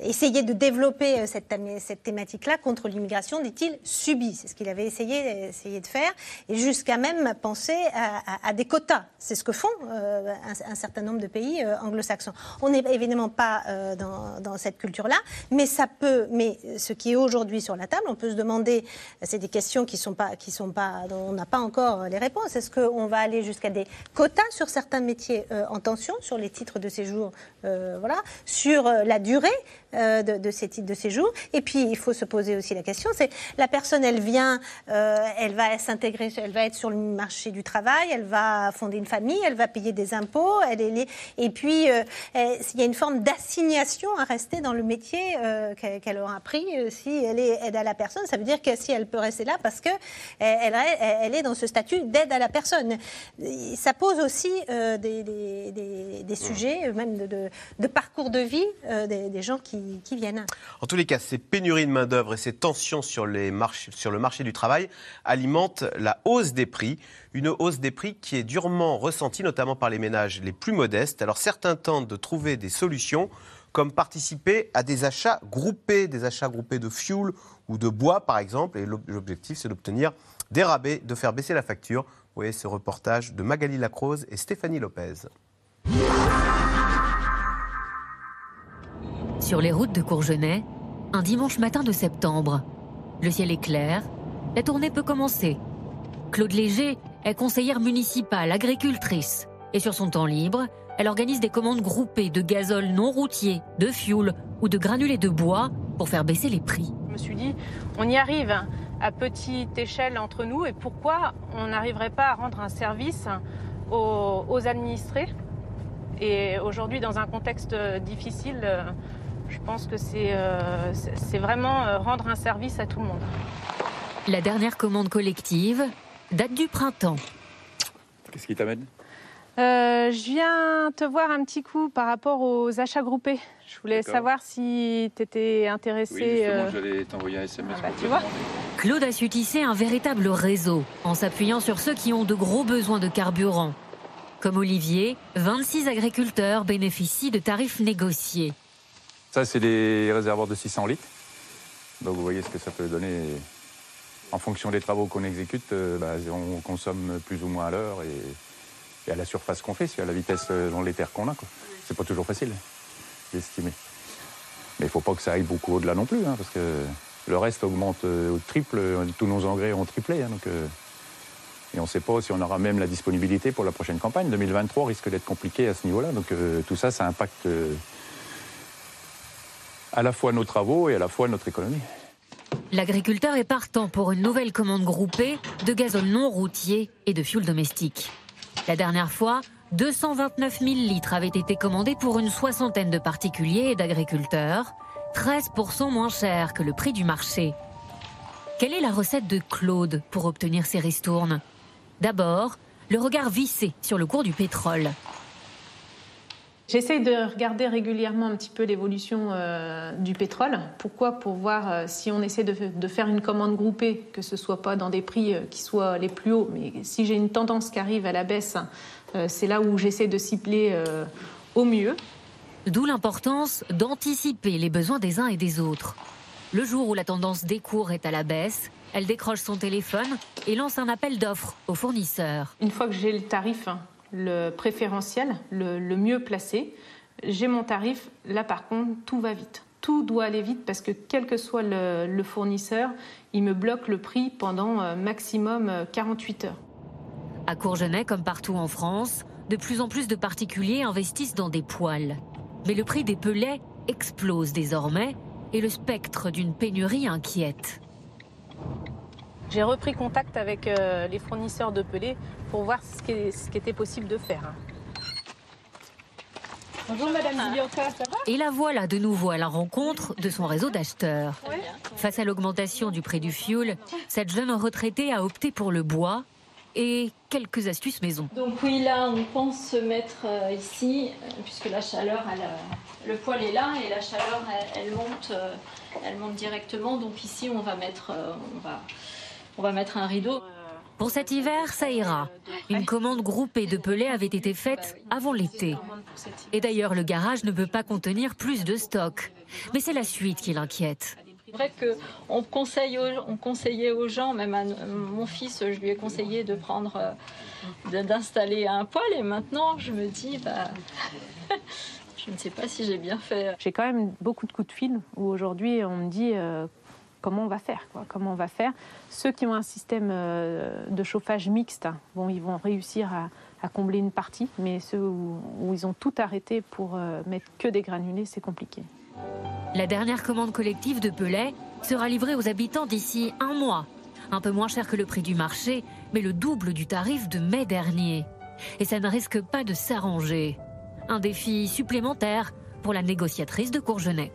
essayé de développer euh, cette, cette thématique-là contre l'immigration, dit-il, subie. C'est ce qu'il avait essayé, essayé de faire, et jusqu'à même penser à, des quotas. C'est ce que font euh, un, certain nombre de pays euh, anglo-saxons. On n'est évidemment pas dans, cette culture-là, mais ça peut. Mais ce qui est aujourd'hui sur la table, on peut se demander. C'est des questions qui sont pas, qui sont pas, dont on n'a pas encore les réponses. Est-ce qu'on va aller jusqu'à des quotas sur certains métiers en tension, sur les titres de séjour, voilà, sur la durée euh, de, de ces titres de séjour. Et puis, il faut se poser aussi la question, c'est la personne, elle vient, euh, elle va s'intégrer, elle va être sur le marché du travail, elle va fonder une famille, elle va payer des impôts, elle est, et puis euh, elle- il y a une forme d'assignation à rester dans le métier qu'elle aura pris. Si elle est aide à la personne, ça veut dire que si elle peut rester là parce que elle, est dans ce statut d'aide à la personne. Ça pose aussi des, des- des- des sujets, même de, de- de parcours de vie des, des gens qui, viennent. En tous les cas, ces pénuries de main-d'œuvre et ces tensions sur, sur le marché du travail alimentent la hausse des prix. Une hausse des prix qui est durement ressentie, notamment par les ménages les plus modestes. Alors certains tentent de trouver des solutions, comme participer à des achats groupés, des achats groupés de fuel ou de bois, par exemple. Et l'ob- l'objectif, c'est d'obtenir des rabais, de faire baisser la facture. Vous voyez ce reportage de Magali Lacrose et Stéphanie Lopez. Sur les routes de Courgenay, un dimanche matin de septembre. Le ciel est clair, la tournée peut commencer. Claude Léger est conseillère municipale, agricultrice. Et sur son temps libre, elle organise des commandes groupées de gazole non routier, de fioul ou de granulés de bois pour faire baisser les prix. Je me suis dit, on y arrive à petite échelle entre nous et pourquoi on n'arriverait pas à rendre un service aux, administrés Et aujourd'hui, dans un contexte difficile, euh, je pense que c'est euh, vraiment euh, rendre un service à tout le monde. La dernière commande collective date du printemps. Qu'est-ce qui t'amène? Euh, je viens te voir un petit coup par rapport aux achats groupés. Je voulais D'accord. savoir si tu étais intéressé. Oui, justement, euh, j'allais t'envoyer un SMS. bah, pour tu te vois. demander. Claude a su tisser un véritable réseau en s'appuyant sur ceux qui ont de gros besoins de carburant. Comme Olivier, 26 agriculteurs bénéficient de tarifs négociés. Ça, c'est des réservoirs de 600 litres. Donc, vous voyez ce que ça peut donner. en fonction des travaux qu'on exécute, euh, bah, on consomme plus ou moins à l'heure et, à la surface qu'on fait, c'est à la vitesse euh, dans les terres qu'on a. C'est pas toujours facile d'estimer. Mais il faut pas que ça aille beaucoup au-delà non plus, hein, parce que le reste augmente euh, au triple, tous nos engrais ont triplé. hein, et on ne sait pas si on aura même la disponibilité pour la prochaine campagne. 2023 risque d'être compliqué à ce niveau-là. Donc tout ça, ça impacte à la fois nos travaux et à la fois notre économie. L'agriculteur est partant pour une nouvelle commande groupée de gazole non routier et de fioul domestique. La dernière fois, 229 000 litres avaient été commandés pour une soixantaine de particuliers et d'agriculteurs, 13% moins cher que le prix du marché. Quelle est la recette de Claude pour obtenir ces ristournes? D'abord, le regard vissé sur le cours du pétrole. J'essaye de regarder régulièrement un petit peu l'évolution euh, du pétrole. Pourquoi? Pour voir euh, si on essaie de, de faire une commande groupée, que ce soit pas dans des prix euh, qui soient les plus hauts, mais si j'ai une tendance qui arrive à la baisse, c'est là où j'essaie de cibler au mieux. D'où l'importance d'anticiper les besoins des uns et des autres. Le jour où la tendance des cours est à la baisse, elle décroche son téléphone et lance un appel d'offres aux fournisseurs. Une fois que j'ai le tarif, hein, le préférentiel, le, mieux placé, j'ai mon tarif. Là, par contre, tout va vite. Tout doit aller vite parce que quel que soit le, fournisseur, il me bloque le prix pendant euh, maximum euh, 48 heures. À Courgenay, comme partout en France, de plus en plus de particuliers investissent dans des poêles. Mais le prix des pelets explose désormais et le spectre d'une pénurie inquiète. J'ai repris contact avec euh, les fournisseurs de pelés pour voir ce qui, est- ce qui était possible de faire. Bonjour Madame Zilioka, ça va? Et la voilà de nouveau à la rencontre de son réseau d'acheteurs. Face à l'augmentation du prix du fioul, cette jeune retraitée a opté pour le bois et quelques astuces maison. Donc oui, là, on pense se mettre euh, ici, euh, puisque la chaleur, elle, euh, le poêle est là et la chaleur, elle, elle monte, euh, elle monte directement. Donc ici, on va mettre, euh, on va, on va mettre un rideau. Pour cet hiver, ça ira. Une commande groupée de pelets avait été faite avant l'été. Et d'ailleurs, le garage ne peut pas contenir plus de stock. Mais c'est la suite qui l'inquiète. C'est vrai qu'on conseille on conseillait aux gens, même à mon fils, je lui ai conseillé de prendre, euh, d'installer un poêle. Et maintenant, je me dis, bah, *laughs* je ne sais pas si j'ai bien fait. J'ai quand même beaucoup de coups de fil où aujourd'hui on me dit euh, comment on va faire, comment on va faire. Ceux qui ont un système euh, de chauffage mixte, bon, ils vont réussir à, combler une partie, mais ceux où, ils ont tout arrêté pour euh, mettre que des granulés, c'est compliqué. La dernière commande collective de pelets sera livrée aux habitants d'ici un mois. Un peu moins cher que le prix du marché, mais le double du tarif de mai dernier. Et ça ne risque pas de s'arranger. Un défi supplémentaire pour la négociatrice de Courgenay.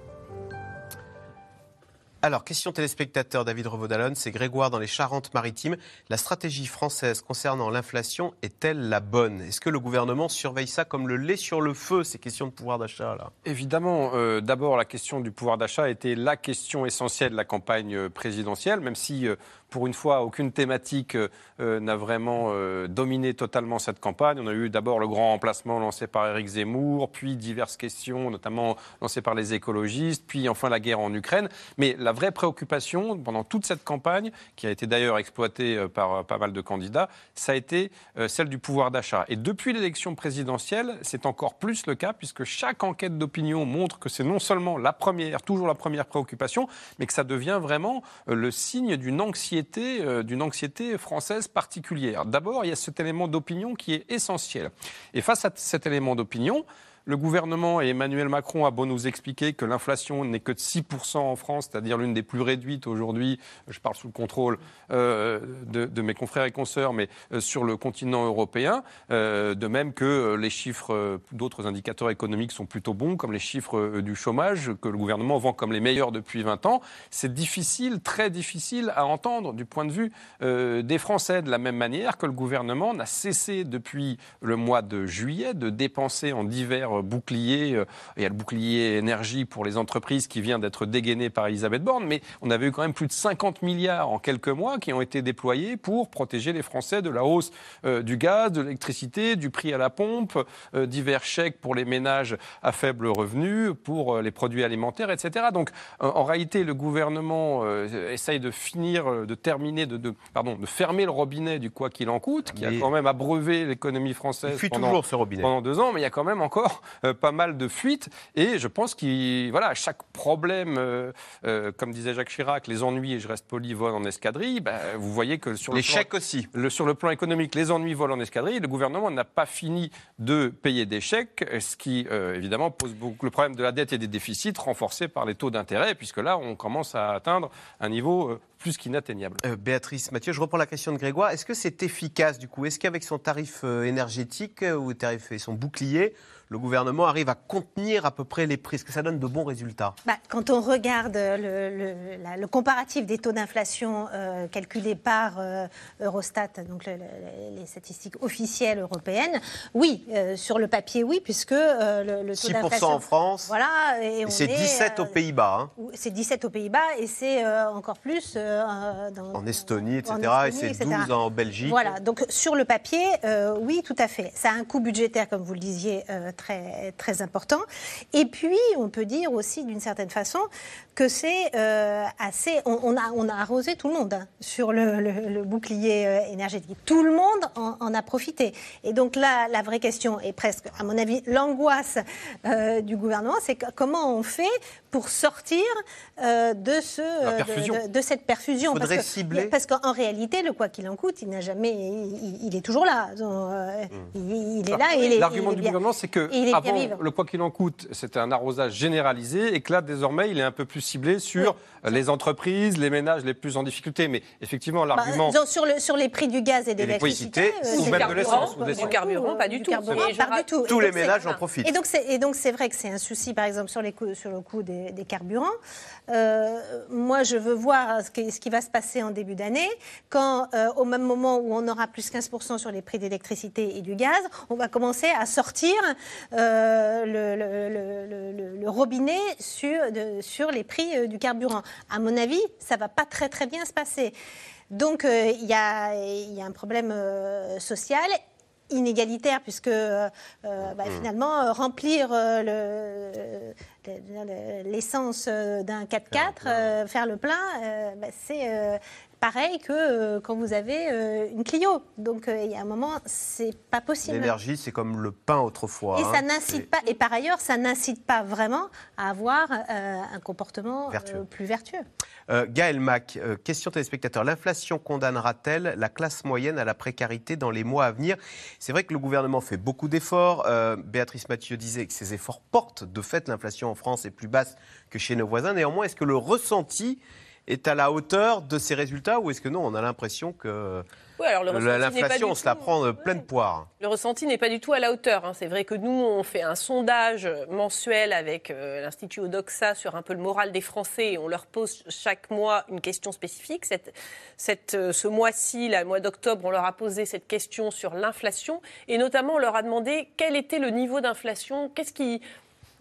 Alors, question téléspectateur David Revaudalon, c'est Grégoire dans les Charentes-Maritimes. La stratégie française concernant l'inflation est-elle la bonne? Est-ce que le gouvernement surveille ça comme le lait sur le feu, ces questions de pouvoir d'achat là? Évidemment, euh, d'abord, la question du pouvoir d'achat était la question essentielle de la campagne euh, présidentielle, même si, euh, pour une fois, aucune thématique euh, euh, n'a vraiment euh, dominé totalement cette campagne. On a eu d'abord le grand remplacement lancé par Éric Zemmour, puis diverses questions, notamment lancées par les écologistes, puis enfin la guerre en Ukraine. Mais la vraie préoccupation pendant toute cette campagne, qui a été d'ailleurs exploitée par pas mal de candidats, ça a été celle du pouvoir d'achat. Et depuis l'élection présidentielle, c'est encore plus le cas, puisque chaque enquête d'opinion montre que c'est non seulement la première, toujours la première préoccupation, mais que ça devient vraiment le signe d'une anxiété, euh, d'une anxiété française particulière. D'abord, il y a cet élément d'opinion qui est essentiel. Et face à cet élément d'opinion, le gouvernement et Emmanuel Macron a beau nous expliquer que l'inflation n'est que de 6% en France, c'est-à-dire l'une des plus réduites aujourd'hui, je parle sous le contrôle euh, de, mes confrères et consoeurs, mais euh, sur le continent européen, euh, de même que les chiffres d'autres indicateurs économiques sont plutôt bons, comme les chiffres du chômage, que le gouvernement vend comme les meilleurs depuis 20 ans. C'est difficile, très difficile à entendre du point de vue des Français, de la même manière que le gouvernement n'a cessé depuis le mois de juillet de dépenser en divers mesure bouclier. Euh, Il y a le bouclier énergie pour les entreprises qui vient d'être dégainé par Elisabeth Borne, mais on avait eu quand même plus de 50 milliards en quelques mois qui ont été déployés pour protéger les Français de la hausse euh, du gaz, de l'électricité, du prix à la pompe, euh, divers chèques pour les ménages à faible revenu, pour euh, les produits alimentaires, etc. Donc en, réalité, le gouvernement essaye de finir, de terminer, de, de- pardon, de fermer le robinet du quoi qu'il en coûte, qui Mais- a quand même abreuvé l'économie française Il fuit pendant, toujours, ce robinet. pendant deux ans, mais il y a quand même encore pas mal de fuites. Et je pense qu'il, voilà, chaque problème, euh, euh, comme disait Jacques Chirac, les ennuis, et je reste poli, volent en escadrille. ben, vous voyez que sur Les le plan, chèques aussi. le- sur le plan économique, les ennuis volent en escadrille. Le gouvernement n'a pas fini de payer des chèques, ce qui euh, évidemment pose beaucoup le problème de la dette et des déficits, renforcés par les taux d'intérêt, puisque là, on commence à atteindre un niveau euh, plus qu'inatteignable. Euh, Béatrice Mathieu, je reprends la question de Grégoire. Est-ce que c'est efficace du coup? Est-ce qu'avec son tarif euh, énergétique euh, ou tarif et son bouclier, le gouvernement arrive à contenir à peu près les prix Est-ce que ça donne de bons résultats? Bah, quand on regarde le, le- la- le comparatif des taux d'inflation euh, calculés par euh, Eurostat, donc le- le- les statistiques officielles européennes, oui, euh, sur le papier, oui, puisque euh, le, taux 6% d'inflation. en France. Voilà, et, c'est est, 17 euh, aux Pays-Bas, hein, C'est 17 aux Pays-Bas et c'est euh, encore plus euh, dans, en Estonie, etc. en et c'est etc. 12 en Belgique. Voilà, donc sur le papier, euh, oui, tout à fait. Ça a un coût budgétaire, comme vous le disiez, euh, très, très important. Et puis, on peut dire aussi, d'une certaine façon, que c'est euh, assez. On, a, on a arrosé tout le monde hein, sur le, bouclier euh, énergétique. Tout le monde en, a profité. Et donc là, la vraie question est presque, à mon avis, l'angoisse euh, du gouvernement, c'est comment on fait pour sortir euh, de, ce, La euh, perfusion. de, de- de cette perfusion. Faudrait parce que, cibler. Parce qu'en réalité, le quoi qu'il en coûte, il n'a jamais, il, il est toujours là. Euh, il, il est là. et L'argument du gouvernement, c'est que il est bien avant, le quoi qu'il en coûte, c'était un arrosage généralisé et que là, désormais, il est un peu plus ciblé sur les entreprises, les ménages les plus en difficulté. Mais effectivement, Bah, l'argument. disons, sur, le, sur les prix du gaz et de l'électricité, ou euh, même de l'essence, ou de l'essence. du carburant, pas du du tout. carburant, Et je pas ra- du tout. Tous les donc, ménages en profitent. Et donc, c'est, et donc, c'est vrai que c'est un souci, par exemple, sur, les coûts- sur le coût des, des carburants. Euh, moi, je veux voir ce qui, va se passer en début d'année, quand, euh, au même moment où on aura plus 15% sur les prix d'électricité et du gaz, on va commencer à sortir euh, le, robinet sur, les prix du carburant. À mon avis, ça va pas très, très bien se passer. Donc, il y, a, un problème social inégalitaire puisque euh, euh, bah, finalement euh, remplir euh, le- le- le- l'essence d'un 4x4 euh, faire le plein bah, c'est pareil que euh, quand vous avez euh, une Clio donc euh, il y a un moment c'est pas possible L'énergie, c'est comme le pain autrefois. et hein. ça n'incite pas et par ailleurs ça n'incite pas vraiment à avoir un comportement Vertueux. plus vertueux Gaël Mac, question téléspectateur. L'inflation condamnera-t-elle la classe moyenne à la précarité dans les mois à venir? C'est vrai que le gouvernement fait beaucoup d'efforts. Béatrice Mathieu disait que ces efforts portent. De fait, l'inflation en France est plus basse que chez nos voisins. Néanmoins, est-ce que le ressenti est à la hauteur de ces résultats ou est-ce que non, on a l'impression que Oui, alors l'inflation, on se la prend de pleine poire Le ressenti n'est pas du tout à la hauteur. hein. C'est vrai que nous, on fait un sondage mensuel avec euh, l'Institut Odoxa sur un peu le moral des Français et on leur pose chaque mois une question spécifique. Cette, cette, euh, ce mois-ci, le mois d'octobre, on leur a posé cette question sur l'inflation et notamment on leur a demandé quel était le niveau d'inflation, qu'est-ce qui,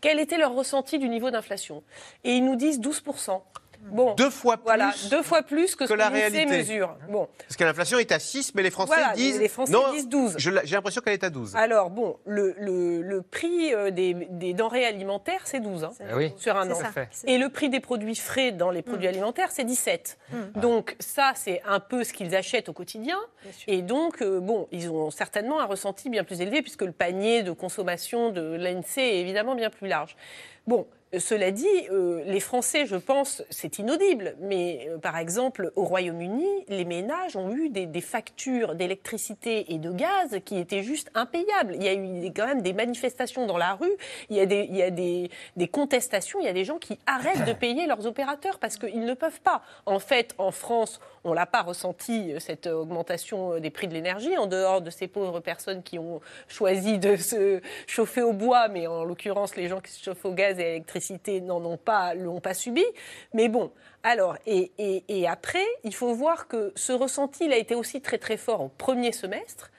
quel était leur ressenti du niveau d'inflation. Et ils nous disent 12%. Bon, Deux fois plus voilà, deux fois plus que, que ce la que réalité. mesure. Bon, Parce que l'inflation est à 6, mais les Français Voilà, disent... les Français non, disent 12. je l'ai- J'ai l'impression qu'elle est à 12. Alors, bon, le, le- le prix euh, des, des denrées alimentaires, c'est 12 hein, oui, sur un c'est an. ça. Et le prix des produits frais dans les produits alimentaires, c'est 17. Donc, ça, c'est un peu ce qu'ils achètent au quotidien. Et donc, euh, bon, ils ont certainement un ressenti bien plus élevé, puisque le panier de consommation de l'ANC est évidemment bien plus large. Bon. Cela dit, euh, les Français, je pense, c'est inaudible, mais euh, par exemple, au Royaume-Uni, les ménages ont eu des, des factures d'électricité et de gaz qui étaient juste impayables. Il y a eu des- quand même des manifestations dans la rue, il y a, des, il y a des contestations, il y a des gens qui arrêtent de *coughs* payer leurs opérateurs parce qu'ils ne peuvent pas. En fait, en France, on l'a pas ressenti, euh, cette augmentation euh, des prix de l'énergie, en dehors de ces pauvres personnes qui ont choisi de se chauffer au bois, mais en l'occurrence, les gens qui se chauffent au gaz et à l'électricité n'en ont pas, l'ont pas subi. Mais bon, alors, et, et- après, il faut voir que ce ressenti, il a été aussi très très fort au premier semestre,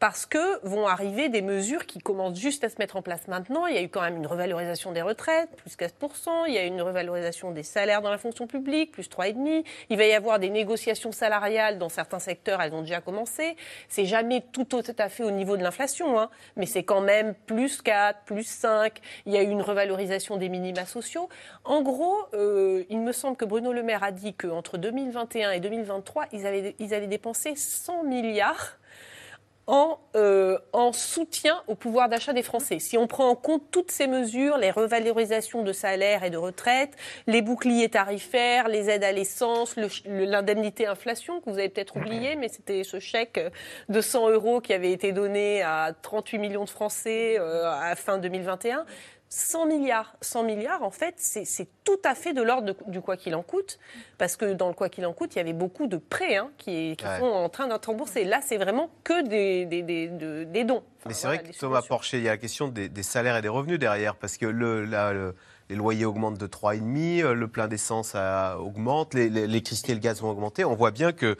parce que vont arriver des mesures qui commencent juste à se mettre en place maintenant. Il y a eu quand même une revalorisation des retraites, plus 4%. Il y a eu une revalorisation des salaires dans la fonction publique, plus 3,5%. Il va y avoir des négociations salariales dans certains secteurs, elles ont déjà commencé. C'est jamais tout, à fait au niveau de l'inflation, hein, mais c'est quand même plus 4, plus 5. Il y a eu une revalorisation des minima sociaux. En gros, euh, il me semble que Bruno Le Maire a dit qu'entre 2021 et 2023, ils allaient, ils allaient dépenser 100 milliards en, euh, en, soutien au pouvoir d'achat des Français. Si on prend en compte toutes ces mesures, les revalorisations de salaires et de retraites, les boucliers tarifaires, les aides à l'essence, l'indemnité inflation que vous avez peut-être oublié, mais c'était ce chèque de 100 euros qui avait été donné à 38 millions de Français euh, à fin 2021. 100 milliards. 100 milliards, en fait, c'est tout à fait de l'ordre du quoi qu'il en coûte, parce que dans le quoi qu'il en coûte, il y avait beaucoup de prêts hein, qui, sont en train d'être remboursés. Là, c'est vraiment que des, des, dons. Mais c'est vrai que Thomas Porcher, il y a la question des, salaires et des revenus derrière, parce que le, les loyers augmentent de 3,5, euh, le plein d'essence augmente, l'électricité et le gaz vont augmenter. On voit bien que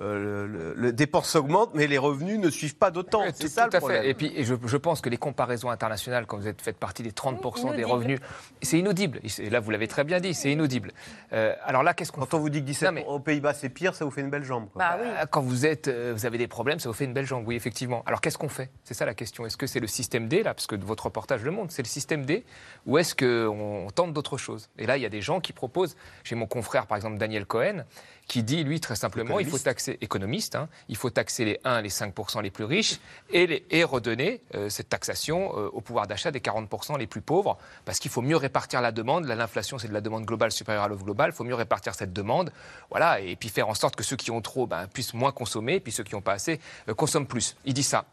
euh, le, dépense augmente, mais les revenus ne suivent pas d'autant. c'est ça le problème. Et puis, je, pense que les comparaisons internationales, quand vous êtes fait partie des 30% des revenus, c'est inaudible. Et là, vous l'avez très bien dit, c'est inaudible. Euh, alors là, qu'est-ce qu'on Quand on vous dit que 17 aux Pays-Bas c'est pire, ça vous fait une belle jambe. Bah, oui. Euh, quand vous êtes, vous avez des problèmes, ça vous fait une belle jambe. Oui, effectivement. Alors qu'est-ce qu'on fait? C'est ça la question. Est-ce que c'est le système D là, parce que votre reportage le montre, c'est le système D, ou est-ce qu'on tente d'autres choses Et là, il y a des gens qui proposent. J'ai mon confrère, par exemple, Daniel Cohen qui dit, lui, très simplement, il faut taxer, économiste, hein, il faut taxer les 1 les 5 les plus riches et, redonner euh, cette taxation euh, au pouvoir d'achat des 40 les plus pauvres, parce qu'il faut mieux répartir la demande. L'inflation, c'est de la demande globale supérieure à l'offre globale. Il faut mieux répartir cette demande, voilà, et puis faire en sorte que ceux qui ont trop ben, puissent moins consommer, et puis ceux qui n'ont pas assez euh, consomment plus. Il dit ça.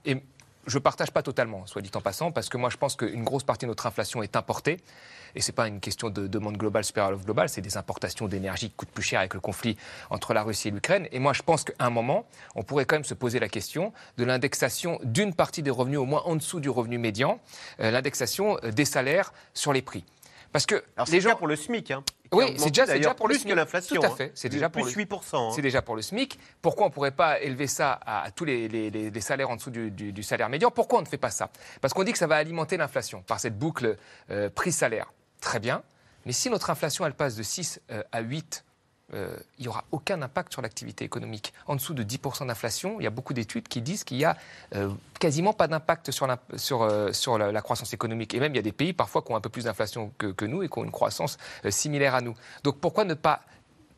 Je ne partage pas totalement, soit dit en passant, parce que moi, je pense qu'une grosse partie de notre inflation est importée. Et ce n'est pas une question de demande globale supérieure à l'offre globale, c'est des importations d'énergie qui coûtent plus cher avec le conflit entre la Russie et l'Ukraine. Et moi, je pense qu'à un moment, on pourrait quand même se poser la question de l'indexation d'une partie des revenus, au moins en dessous du revenu médian, euh, l'indexation euh, des salaires sur les prix. Parce que les gens pour le SMIC. Hein. Oui, c'est déjà, déjà, pour plus le SMIC. que l'inflation. Tout à fait. C'est déjà plus pour 8%. Hein. C'est déjà pour le SMIC. Pourquoi on ne pourrait pas élever ça à tous les, salaires en dessous du, salaire médian? Pourquoi on ne fait pas ça? Parce qu'on dit que ça va alimenter l'inflation par cette boucle euh, prix-salaire. Très bien. Mais si notre inflation, elle passe de 6 euh, à 8 euh, il n'y aura aucun impact sur l'activité économique. En dessous de 10% d'inflation, il y a beaucoup d'études qui disent qu'il n'y a euh, quasiment pas d'impact sur, la, sur, sur la, croissance économique. Et même, il y a des pays parfois qui ont un peu plus d'inflation que, que, nous et qui ont une croissance similaire à nous. Donc pourquoi ne pas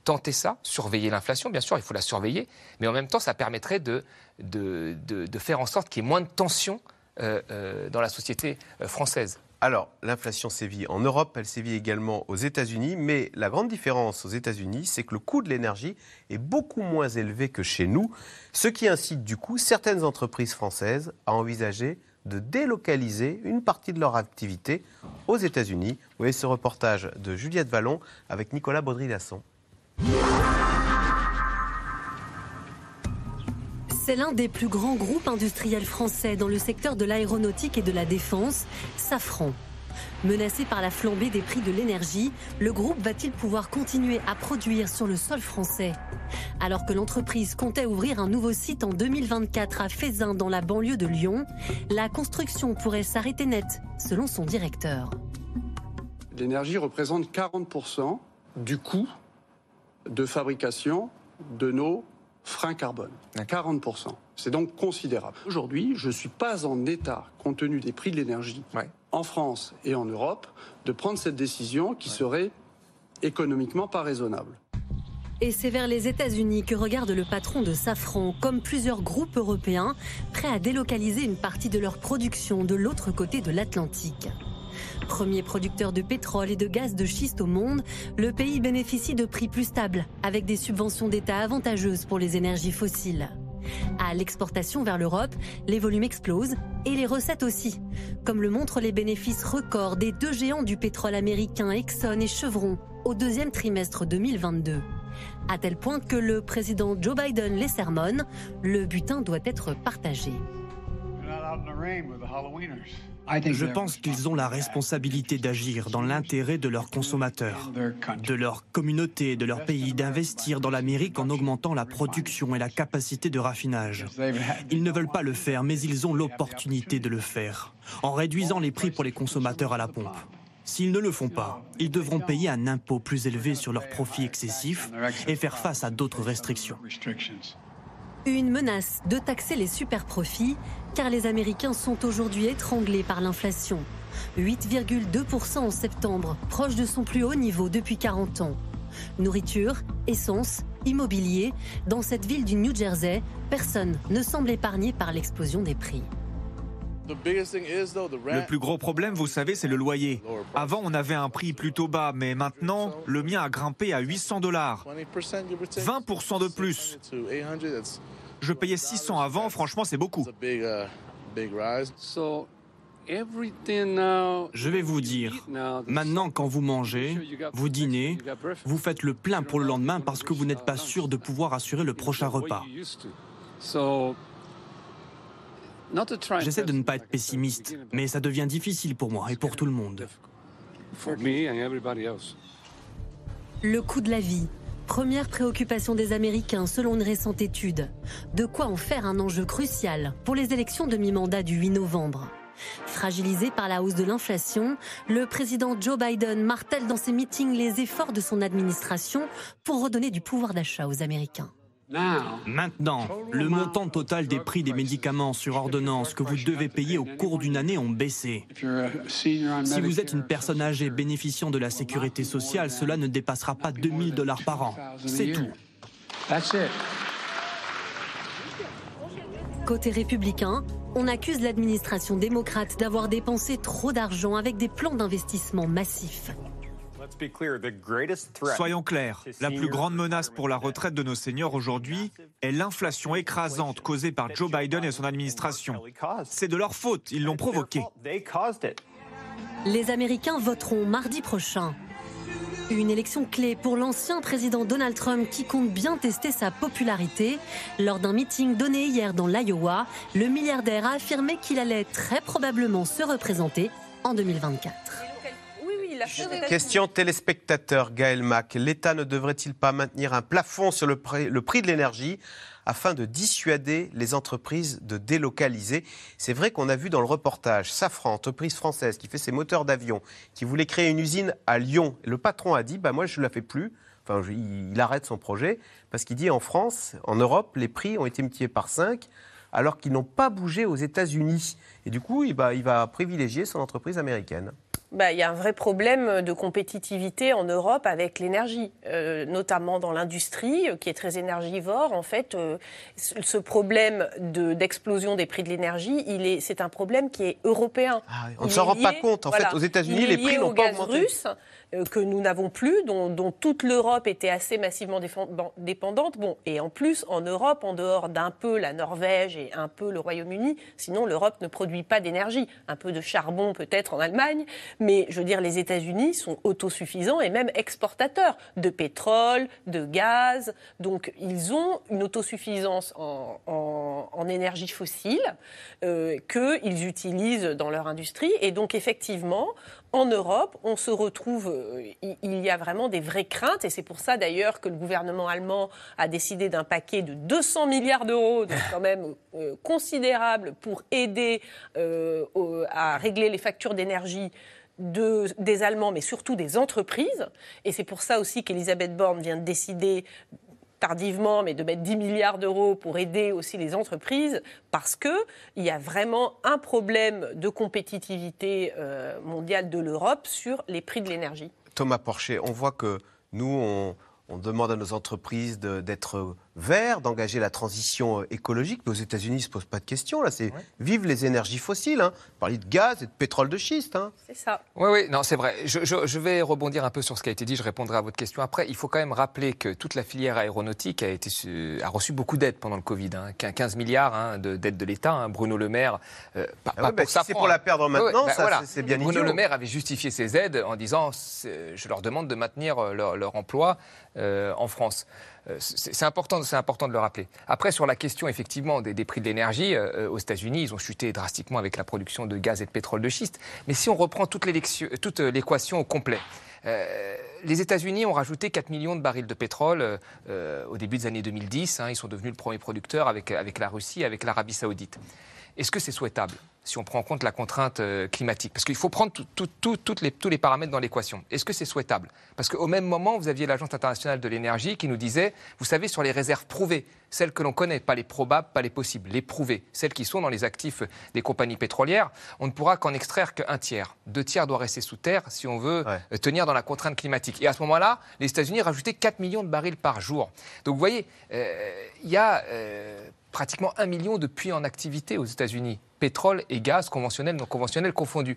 tenter ça, surveiller l'inflation? Bien sûr, il faut la surveiller, mais en même temps, ça permettrait de, de, de, de faire en sorte qu'il y ait moins de tensions dans la société française. Alors, l'inflation sévit en Europe, elle sévit également aux États-Unis, mais la grande différence aux États-Unis, c'est que le coût de l'énergie est beaucoup moins élevé que chez nous, ce qui incite du coup certaines entreprises françaises à envisager de délocaliser une partie de leur activité aux États-Unis. Vous voyez ce reportage de Juliette Vallon avec Nicolas Baudry-Lasson. C'est l'un des plus grands groupes industriels français dans le secteur de l'aéronautique et de la défense, Safran. Menacé par la flambée des prix de l'énergie, le groupe va-t-il pouvoir continuer à produire sur le sol français? Alors que l'entreprise comptait ouvrir un nouveau site en 2024 à Fézin dans la banlieue de Lyon, la construction pourrait s'arrêter net, selon son directeur. L'énergie représente 40% du coût de fabrication de nos frein carbone, à 40%. C'est donc considérable. Aujourd'hui, je ne suis pas en état, compte tenu des prix de l'énergie en France et en Europe, de prendre cette décision qui serait économiquement pas raisonnable. Et c'est vers les États-Unis que regarde le patron de Safran, comme plusieurs groupes européens, prêts à délocaliser une partie de leur production de l'autre côté de l'Atlantique. Premier producteur de pétrole et de gaz de schiste au monde, le pays bénéficie de prix plus stables, avec des subventions d'État avantageuses pour les énergies fossiles. À l'exportation vers l'Europe, les volumes explosent et les recettes aussi, comme le montrent les bénéfices records des deux géants du pétrole américain Exxon et Chevron au deuxième trimestre 2022. À tel point que le président Joe Biden les sermonne, le butin doit être partagé. Je pense qu'ils ont la responsabilité d'agir dans l'intérêt de leurs consommateurs, de leur communauté, de leur pays, d'investir dans l'Amérique en augmentant la production et la capacité de raffinage. Ils ne veulent pas le faire, mais ils ont l'opportunité de le faire, en réduisant les prix pour les consommateurs à la pompe. S'ils ne le font pas, ils devront payer un impôt plus élevé sur leurs profits excessifs et faire face à d'autres restrictions. Une menace de taxer les super profits, car les Américains sont aujourd'hui étranglés par l'inflation. 8,2% en septembre, proche de son plus haut niveau depuis 40 ans. Nourriture, essence, immobilier, dans cette ville du New Jersey, personne ne semble épargné par l'explosion des prix. Le plus gros problème, vous savez, c'est le loyer. Avant, on avait un prix plutôt bas, mais maintenant, le mien a grimpé à 800 dollars. 20% de plus. Je payais 600 avant, franchement, c'est beaucoup. Je vais vous dire, maintenant quand vous mangez, vous dînez, vous faites le plein pour le lendemain parce que vous n'êtes pas sûr de pouvoir assurer le prochain repas. J'essaie de ne pas être pessimiste, mais ça devient difficile pour moi et pour tout le monde. Le coût de la vie, première préoccupation des Américains selon une récente étude. De quoi en faire un enjeu crucial pour les élections de mi-mandat du 8 novembre. Fragilisé par la hausse de l'inflation, le président Joe Biden martèle dans ses meetings les efforts de son administration pour redonner du pouvoir d'achat aux Américains. Maintenant, le montant total des prix des médicaments sur ordonnance que vous devez payer au cours d'une année ont baissé. Si vous êtes une personne âgée bénéficiant de la sécurité sociale, cela ne dépassera pas 2000 dollars par an. C'est tout. Côté républicain, on accuse l'administration démocrate d'avoir dépensé trop d'argent avec des plans d'investissement massifs. Soyons clairs, la plus grande menace pour la retraite de nos seniors aujourd'hui est l'inflation écrasante causée par Joe Biden et son administration. C'est de leur faute, ils l'ont provoquée. Les Américains voteront mardi prochain. Une élection clé pour l'ancien président Donald Trump qui compte bien tester sa popularité. Lors d'un meeting donné hier dans l'Iowa, le milliardaire a affirmé qu'il allait très probablement se représenter en 2024. Question téléspectateur Gaël Mac. L'État ne devrait-il pas maintenir un plafond sur le prix, le prix de l'énergie afin de dissuader les entreprises de délocaliser? C'est vrai qu'on a vu dans le reportage Safran, entreprise française qui fait ses moteurs d'avion, qui voulait créer une usine à Lyon. Le patron a dit bah, Moi, je ne la fais plus. Enfin, il arrête son projet parce qu'il dit en France, en Europe, les prix ont été multipliés par 5 alors qu'ils n'ont pas bougé aux États-Unis. Et du coup, il va, il va privilégier son entreprise américaine. Bah, il y a un vrai problème de compétitivité en Europe avec l'énergie, euh, notamment dans l'industrie euh, qui est très énergivore. En fait, euh, ce problème d'explosion des prix de l'énergie, il est, c'est un problème qui est européen. Ah on ne s'en rend pas compte. En fait, aux États-Unis, les prix n'ont pas augmenté. Russe, que nous n'avons plus, dont, toute l'Europe était assez massivement dépendante. Et en plus, en Europe, en dehors d'un peu la Norvège et un peu le Royaume-Uni, sinon l'Europe ne produit pas d'énergie. Un peu de charbon peut-être en Allemagne, mais je veux dire, les États-Unis sont autosuffisants et même exportateurs de pétrole, de gaz. Donc, ils ont une autosuffisance en énergie fossile euh, qu'ils utilisent dans leur industrie. Et donc, effectivement, en Europe, on se retrouve, euh, il y a vraiment des vraies craintes, et c'est pour ça d'ailleurs que le gouvernement allemand a décidé d'un paquet de 200 milliards d'euros, donc quand même euh, considérable, pour aider euh, à régler les factures d'énergie de, des Allemands, mais surtout des entreprises. Et c'est pour ça aussi qu'Elisabeth Borne vient de décider tardivement, mais de mettre 10 milliards d'euros pour aider aussi les entreprises, parce qu'il y a vraiment un problème de compétitivité euh, mondiale de l'Europe sur les prix de l'énergie. Thomas Porcher, on voit que nous, on, on demande à nos entreprises d'être verts, d'engager la transition euh, écologique. Mais aux États-Unis, ils ne se posent pas de questions. Là, c'est vive les énergies fossiles. Hein. Parler de gaz et de pétrole de schiste. Hein. C'est ça. Oui, oui, non, c'est vrai. Je, je, je, vais rebondir un peu sur ce qui a été dit. Je répondrai à votre question après. Il faut quand même rappeler que toute la filière aéronautique a, été, a reçu beaucoup d'aides pendant le Covid. Hein. 15 milliards hein, d'aides de, l'État. Hein. Bruno Le Maire, euh, pas, ah ouais, bah, pour si c'est pour la perdre maintenant, bah, ça, voilà. c'est bien Bruno idiot. Le Maire avait justifié ses aides en disant je leur demande de maintenir leur, leur emploi euh, en France. Euh, c'est important, c'est important de le rappeler. Après, sur la question effectivement des, prix de l'énergie, euh, aux États-Unis, ils ont chuté drastiquement avec la production de gaz et de pétrole de schiste. Mais si on reprend toute l'équation au complet, les États-Unis ont rajouté 4 millions de barils de pétrole au début des années 2010. Hein. ils sont devenus le premier producteur avec, avec la Russie, avec l'Arabie saoudite. Est-ce que c'est souhaitable si on prend en compte la contrainte euh, climatique? Parce qu'il faut prendre les, tous les paramètres dans l'équation. Est-ce que c'est souhaitable? Parce qu'au même moment, vous aviez l'Agence internationale de l'énergie qui nous disait, vous savez, sur les réserves prouvées, celles que l'on connaît, pas les probables, pas les possibles, les prouvées, celles qui sont dans les actifs des compagnies pétrolières, on ne pourra qu'en extraire qu'un tiers. Deux tiers doivent rester sous terre si on veut euh, tenir dans la contrainte climatique. Et à ce moment-là, les États-Unis rajoutaient 4 millions de barils par jour. Donc vous voyez, euh, il y a pratiquement un million de puits en activité aux États-Unis, pétrole et gaz conventionnel, non conventionnel confondus.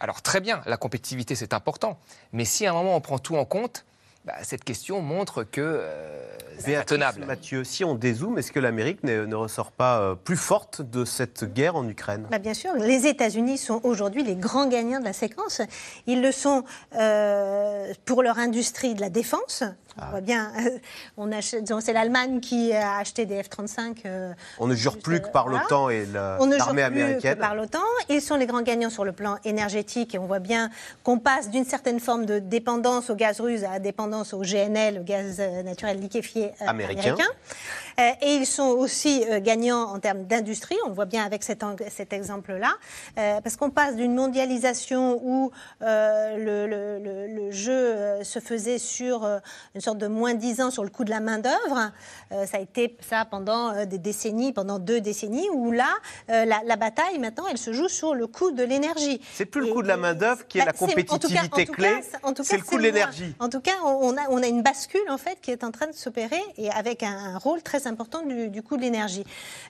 Alors très bien, la compétitivité c'est important, mais si à un moment on prend tout en compte, bah, cette question montre que euh, c'est tenable. Mathieu, si on dézoome, est-ce que l'Amérique ne, ressort pas euh, plus forte de cette guerre en Ukraine? Bah, Bien sûr, les États-Unis sont aujourd'hui les grands gagnants de la séquence. Ils le sont euh, pour leur industrie de la défense, on voit bien, *laughs* on c'est l'Allemagne qui a acheté des F-35. Euh, on ne jure plus que par l'OTAN et l'armée américaine. Que par l'OTAN. Ils sont les grands gagnants sur le plan énergétique et on voit bien qu'on passe d'une certaine forme de dépendance au gaz russe à dépendance au GNL, le gaz euh, naturel liquéfié euh, américain. Et ils sont aussi gagnants en termes d'industrie. On le voit bien avec cet, cet exemple-là, parce qu'on passe d'une mondialisation où le, le, le, jeu se faisait sur une sorte de moins 10 ans sur le coût de la main-d'œuvre. Euh, ça a été ça pendant euh, des décennies, pendant deux décennies, où là, euh, la, bataille, maintenant, elle se joue sur le coût de l'énergie. C'est plus le coût de la main-d'œuvre qui est la compétitivité clé, c'est le coût de l'énergie. En tout cas, on a, on a une bascule, en fait, qui est en train de s'opérer et avec un, rôle très important du, coût de l'énergie.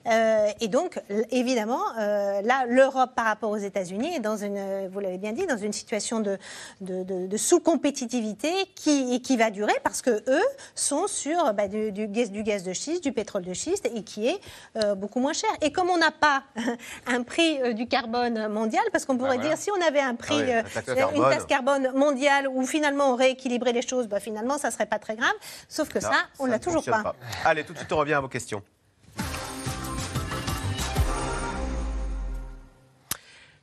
et donc, évidemment, là, l'Europe, par rapport aux États-Unis, est dans une, vous l'avez bien dit, dans une situation de, de, de sous-compétitivité qui, qui va durer parce que eux sont sur bah, du, gaz, du, gaz, de schiste, du pétrole de schiste, et qui est euh, beaucoup moins cher. Et comme on n'a pas *laughs* un prix euh, du carbone mondial, parce qu'on pourrait ah, dire si on avait un prix, ah euh, une taxe carbone mondiale où finalement on rééquilibrait les choses, bah, finalement ça serait pas très grave. Sauf que ça, on l'a toujours pas. Allez, tout de suite on revient à vos questions.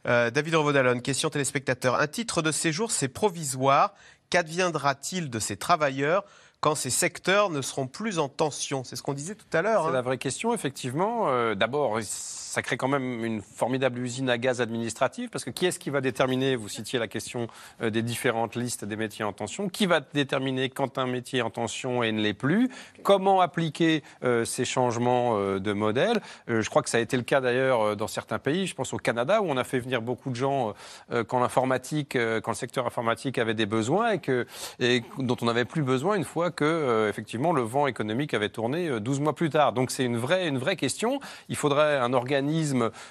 David Revaudalon, question téléspectateur. Un titre de séjour, c'est provisoire. Qu'adviendra-t-il de ces travailleurs quand ces secteurs ne seront plus en tension? C'est ce qu'on disait tout à l'heure. C'est hein. la vraie question, effectivement. Euh, d'abord, ça crée quand même une formidable usine à gaz administrative, parce que qui est-ce qui va déterminer, vous citiez la question euh, des différentes listes des métiers en tension, qui va déterminer quand un métier est en tension et ne l'est plus, comment appliquer euh, ces changements euh, de modèle. je crois que ça a été le cas d'ailleurs dans certains pays, je pense au Canada, où on a fait venir beaucoup de gens quand l'informatique, quand le secteur informatique avait des besoins et, dont on n'avait plus besoin une fois que, effectivement, le vent économique avait tourné 12 mois plus tard. Donc c'est une vraie, une vraie question. Il faudrait un organisme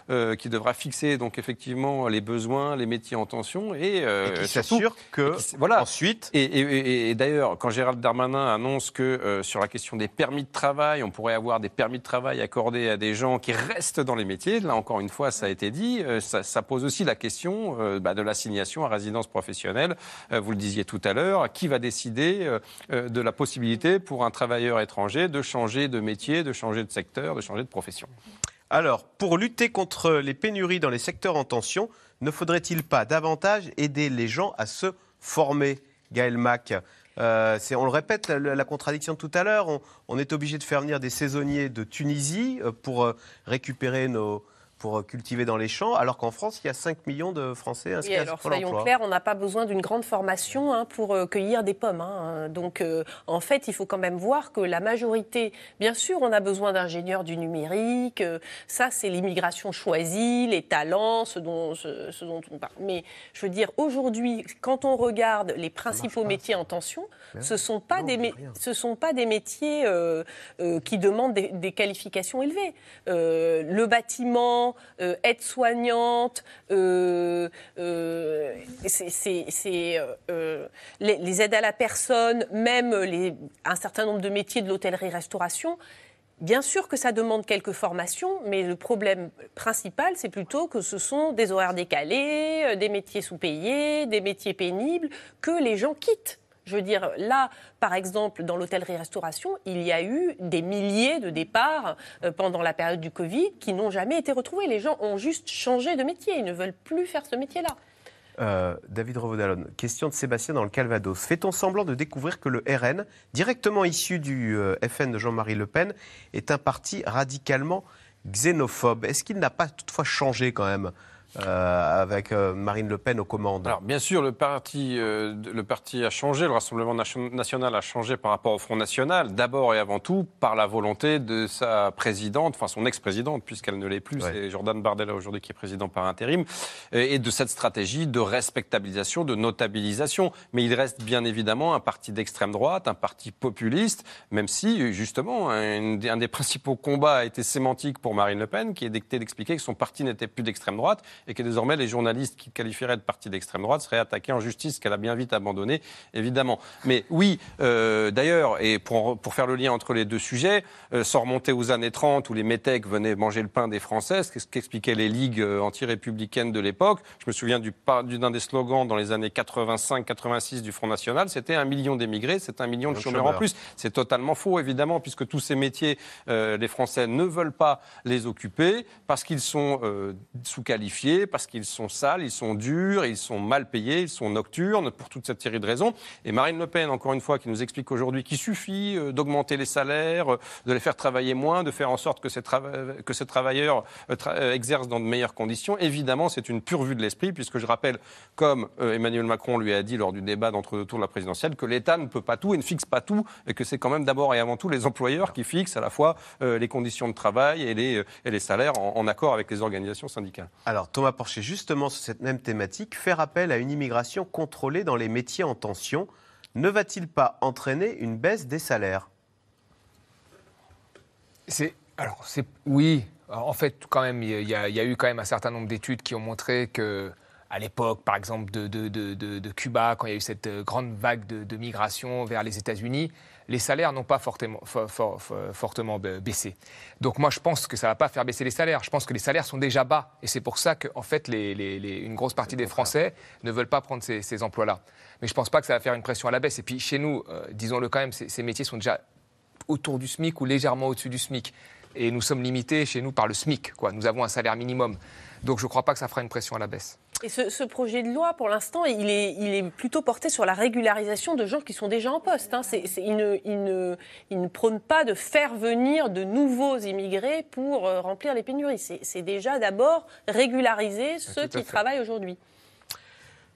euh, qui devra fixer donc effectivement les besoins, les métiers en tension et, euh, qui s'assure que voilà ensuite. Et, d'ailleurs, quand Gérald Darmanin annonce que euh, sur la question des permis de travail, on pourrait avoir des permis de travail accordés à des gens qui restent dans les métiers. Là encore une fois, ça a été dit. Ça, pose aussi la question bah, de l'assignation à résidence professionnelle. vous le disiez tout à l'heure, qui va décider de la possibilité pour un travailleur étranger de changer de métier, de changer de secteur, de changer de profession? Alors, pour lutter contre les pénuries dans les secteurs en tension, ne faudrait-il pas davantage aider les gens à se former Gaël Mac euh, on le répète, la, contradiction de tout à l'heure, on, est obligé de faire venir des saisonniers de Tunisie euh, pour euh, récupérer nos, pour cultiver dans les champs, alors qu'en France, il y a 5 millions de Français inscrits oui, alors, soyons clairs, on n'a pas besoin d'une grande formation hein, pour euh, cueillir des pommes. Hein. Donc, euh, en fait, il faut quand même voir que la majorité, bien sûr, on a besoin d'ingénieurs du numérique, euh, ça, c'est l'immigration choisie, les talents, ce dont, ce, dont on parle. Mais je veux dire, aujourd'hui, quand on regarde les principaux métiers en tension, ce ne sont, pas des ce sont pas des métiers qui demandent des, des qualifications élevées. le bâtiment, euh, aide-soignante, euh, euh, les, aides à la personne, même un certain nombre de métiers de l'hôtellerie-restauration. Bien sûr que ça demande quelques formations, mais le problème principal, c'est plutôt que ce sont des horaires décalés, des métiers sous-payés, des métiers pénibles, que les gens quittent Je veux dire, là, par exemple, dans l'hôtellerie-restauration, il y a eu des milliers de départs euh, pendant la période du Covid qui n'ont jamais été retrouvés. Les gens ont juste changé de métier. Ils ne veulent plus faire ce métier-là. Euh, David Revaudalon, question de Sébastien dans le Calvados. Fait-on semblant de découvrir que le RN, directement issu du euh, FN de Jean-Marie Le Pen, est un parti radicalement xénophobe? Est-ce qu'il n'a pas toutefois changé quand même? Euh, avec euh, Marine Le Pen aux commandes Alors bien sûr, le parti, euh, le parti a changé, le Rassemblement national a changé par rapport au Front National, d'abord et avant tout par la volonté de sa présidente, enfin son ex-présidente, puisqu'elle ne l'est plus, c'est Jordan Bardella aujourd'hui qui est président par intérim, et de cette stratégie de respectabilisation, de notabilisation. Mais il reste bien évidemment un parti d'extrême droite, un parti populiste, même si justement un, un des principaux combats a été sémantique pour Marine Le Pen, qui est d'expliquer que son parti n'était plus d'extrême droite et que désormais les journalistes qui qualifieraient de parti d'extrême droite seraient attaqués en justice, qu'elle a bien vite abandonné, évidemment. Mais oui, euh, d'ailleurs, et pour, pour, faire le lien entre les deux sujets, euh, sans remonter aux années 30 où les métèques venaient manger le pain des Français, ce qu'expliquaient les ligues euh, anti-républicaines de l'époque, je me souviens d'un des slogans dans les années 85-86 du Front National, c'était un million d'émigrés, c'est un million de chômeurs en plus. C'est totalement faux, évidemment, puisque tous ces métiers, euh, les Français ne veulent pas les occuper parce qu'ils sont euh, parce qu'ils sont sales, ils sont durs, ils sont mal payés, ils sont nocturnes, pour toute cette série de raisons. Et Marine Le Pen, encore une fois, qui nous explique aujourd'hui qu'il suffit euh, d'augmenter les salaires, euh, de les faire travailler moins, de faire en sorte que ces, travailleurs euh, exercent dans de meilleures conditions. Évidemment, c'est une pure vue de l'esprit, puisque je rappelle, comme Emmanuel Macron lui a dit lors du débat d'entre-deux tours de la présidentielle, que l'État ne peut pas tout et ne fixe pas tout, et que c'est quand même d'abord et avant tout les employeurs qui fixent à la fois les conditions de travail et les, et les salaires en, en accord avec les organisations syndicales. Alors, Thomas Porcher, justement sur cette même thématique, faire appel à une immigration contrôlée dans les métiers en tension ne va-t-il pas entraîner une baisse des salaires? C'est alors c'est oui. en fait, quand même, il y, a eu quand même un certain nombre d'études qui ont montré que à l'époque, par exemple, de, Cuba, quand il y a eu cette grande vague de, migration vers les États-Unis, les salaires n'ont pas fortement, fortement baissé. Donc moi, je pense que ça ne va pas faire baisser les salaires. Je pense que les salaires sont déjà bas. Et c'est pour ça qu'en fait, les, une grosse partie des Français ne veulent pas prendre ces, emplois-là. Mais je ne pense pas que ça va faire une pression à la baisse. Et puis chez nous, euh, disons-le quand même, ces, métiers sont déjà autour du SMIC ou légèrement au-dessus du SMIC. Et nous sommes limités chez nous par le SMIC. Quoi. Nous avons un salaire minimum. Donc je ne crois pas que ça fera une pression à la baisse. Et ce, projet de loi, pour l'instant, il est, il est, plutôt porté sur la régularisation de gens qui sont déjà en poste. Hein. il, ne, il, ne, il, ne, prône pas de faire venir de nouveaux immigrés pour euh, remplir les pénuries. C'est déjà d'abord régulariser ceux qui travaillent aujourd'hui.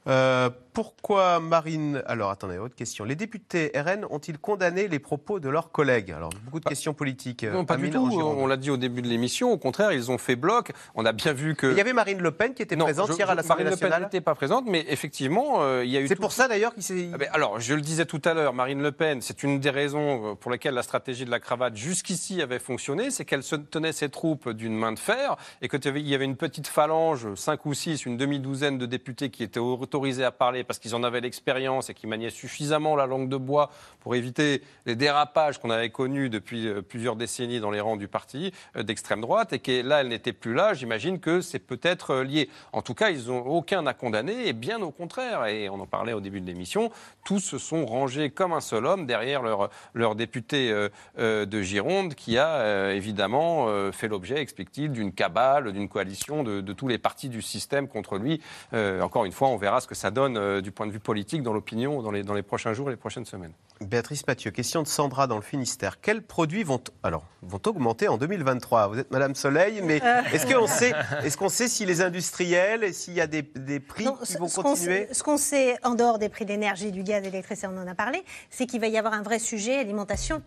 Euh, pourquoi Marine? Alors attendez, autre question. Les députés RN ont-ils condamné les propos de leurs collègues? Alors, beaucoup de questions politiques. Non, pas du tout. On l'a dit au début de l'émission. Au contraire, ils ont fait bloc. On a bien vu que. Il y avait Marine Le Pen qui était présente hier à l'Assemblée nationale. Marine Le Pen n'était pas présente, mais effectivement, euh, il y a eu. C'est pour ça d'ailleurs qu'il s'est. Ah ben, alors, je le disais tout à l'heure, Marine Le Pen, c'est une des raisons euh, pour lesquelles la stratégie de la cravate jusqu'ici avait fonctionné, c'est qu'elle se tenait ses troupes d'une main de fer et qu'il y avait une petite phalange, cinq ou six, une demi-douzaine de députés qui étaient autorisés à parler parce qu'ils en avaient l'expérience et qui maniait suffisamment la langue de bois pour éviter les dérapages qu'on avait connus depuis euh, plusieurs décennies dans les rangs du parti euh, d'extrême droite et que là, elle n'était plus là, j'imagine que c'est peut-être euh, lié. En tout cas, ils n'ont aucun à condamner et bien au contraire, et on en parlait au début de l'émission, tous se sont rangés comme un seul homme derrière leur, député de Gironde qui a évidemment fait l'objet, explique-t-il, d'une cabale, d'une coalition de, tous les partis du système contre lui. encore une fois, on verra ce que ça donne du point de vue politique dans l'opinion dans les, dans les prochains jours et les prochaines semaines. Béatrice Mathieu, question de Sandra dans le Finistère. Quels produits vont, alors, vont augmenter en 2023 Vous êtes Madame Soleil, mais euh. est-ce qu'on sait, est qu'on sait si les industriels et s'il y a des, des prix qui vont continuer? Ce qu'on sait, en dehors des prix d'énergie, du gaz, de l'électricité, on en a parlé, c'est qu'il va y avoir un vrai sujet alimentation.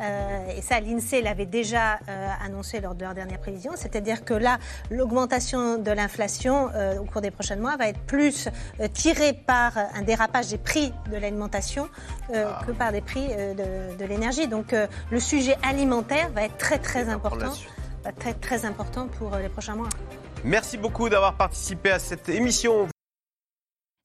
Euh, et ça, l'INSEE l'avait déjà euh, annoncé lors de leur dernière prévision. C'est-à-dire que là, l'augmentation de l'inflation au cours des prochains mois va être plus tirée par un dérapage des prix de l'alimentation ah. que par des prix de, l'énergie. Donc le sujet alimentaire va être très très important, va être très très important pour les prochains mois. Merci beaucoup d'avoir participé à cette émission.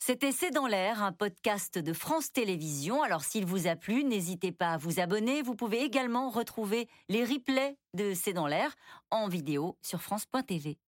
C'était C'est dans l'air, un podcast de France Télévisions. Alors s'il vous a plu, n'hésitez pas à vous abonner. Vous pouvez également retrouver les replays de C'est dans l'air en vidéo sur France.tv.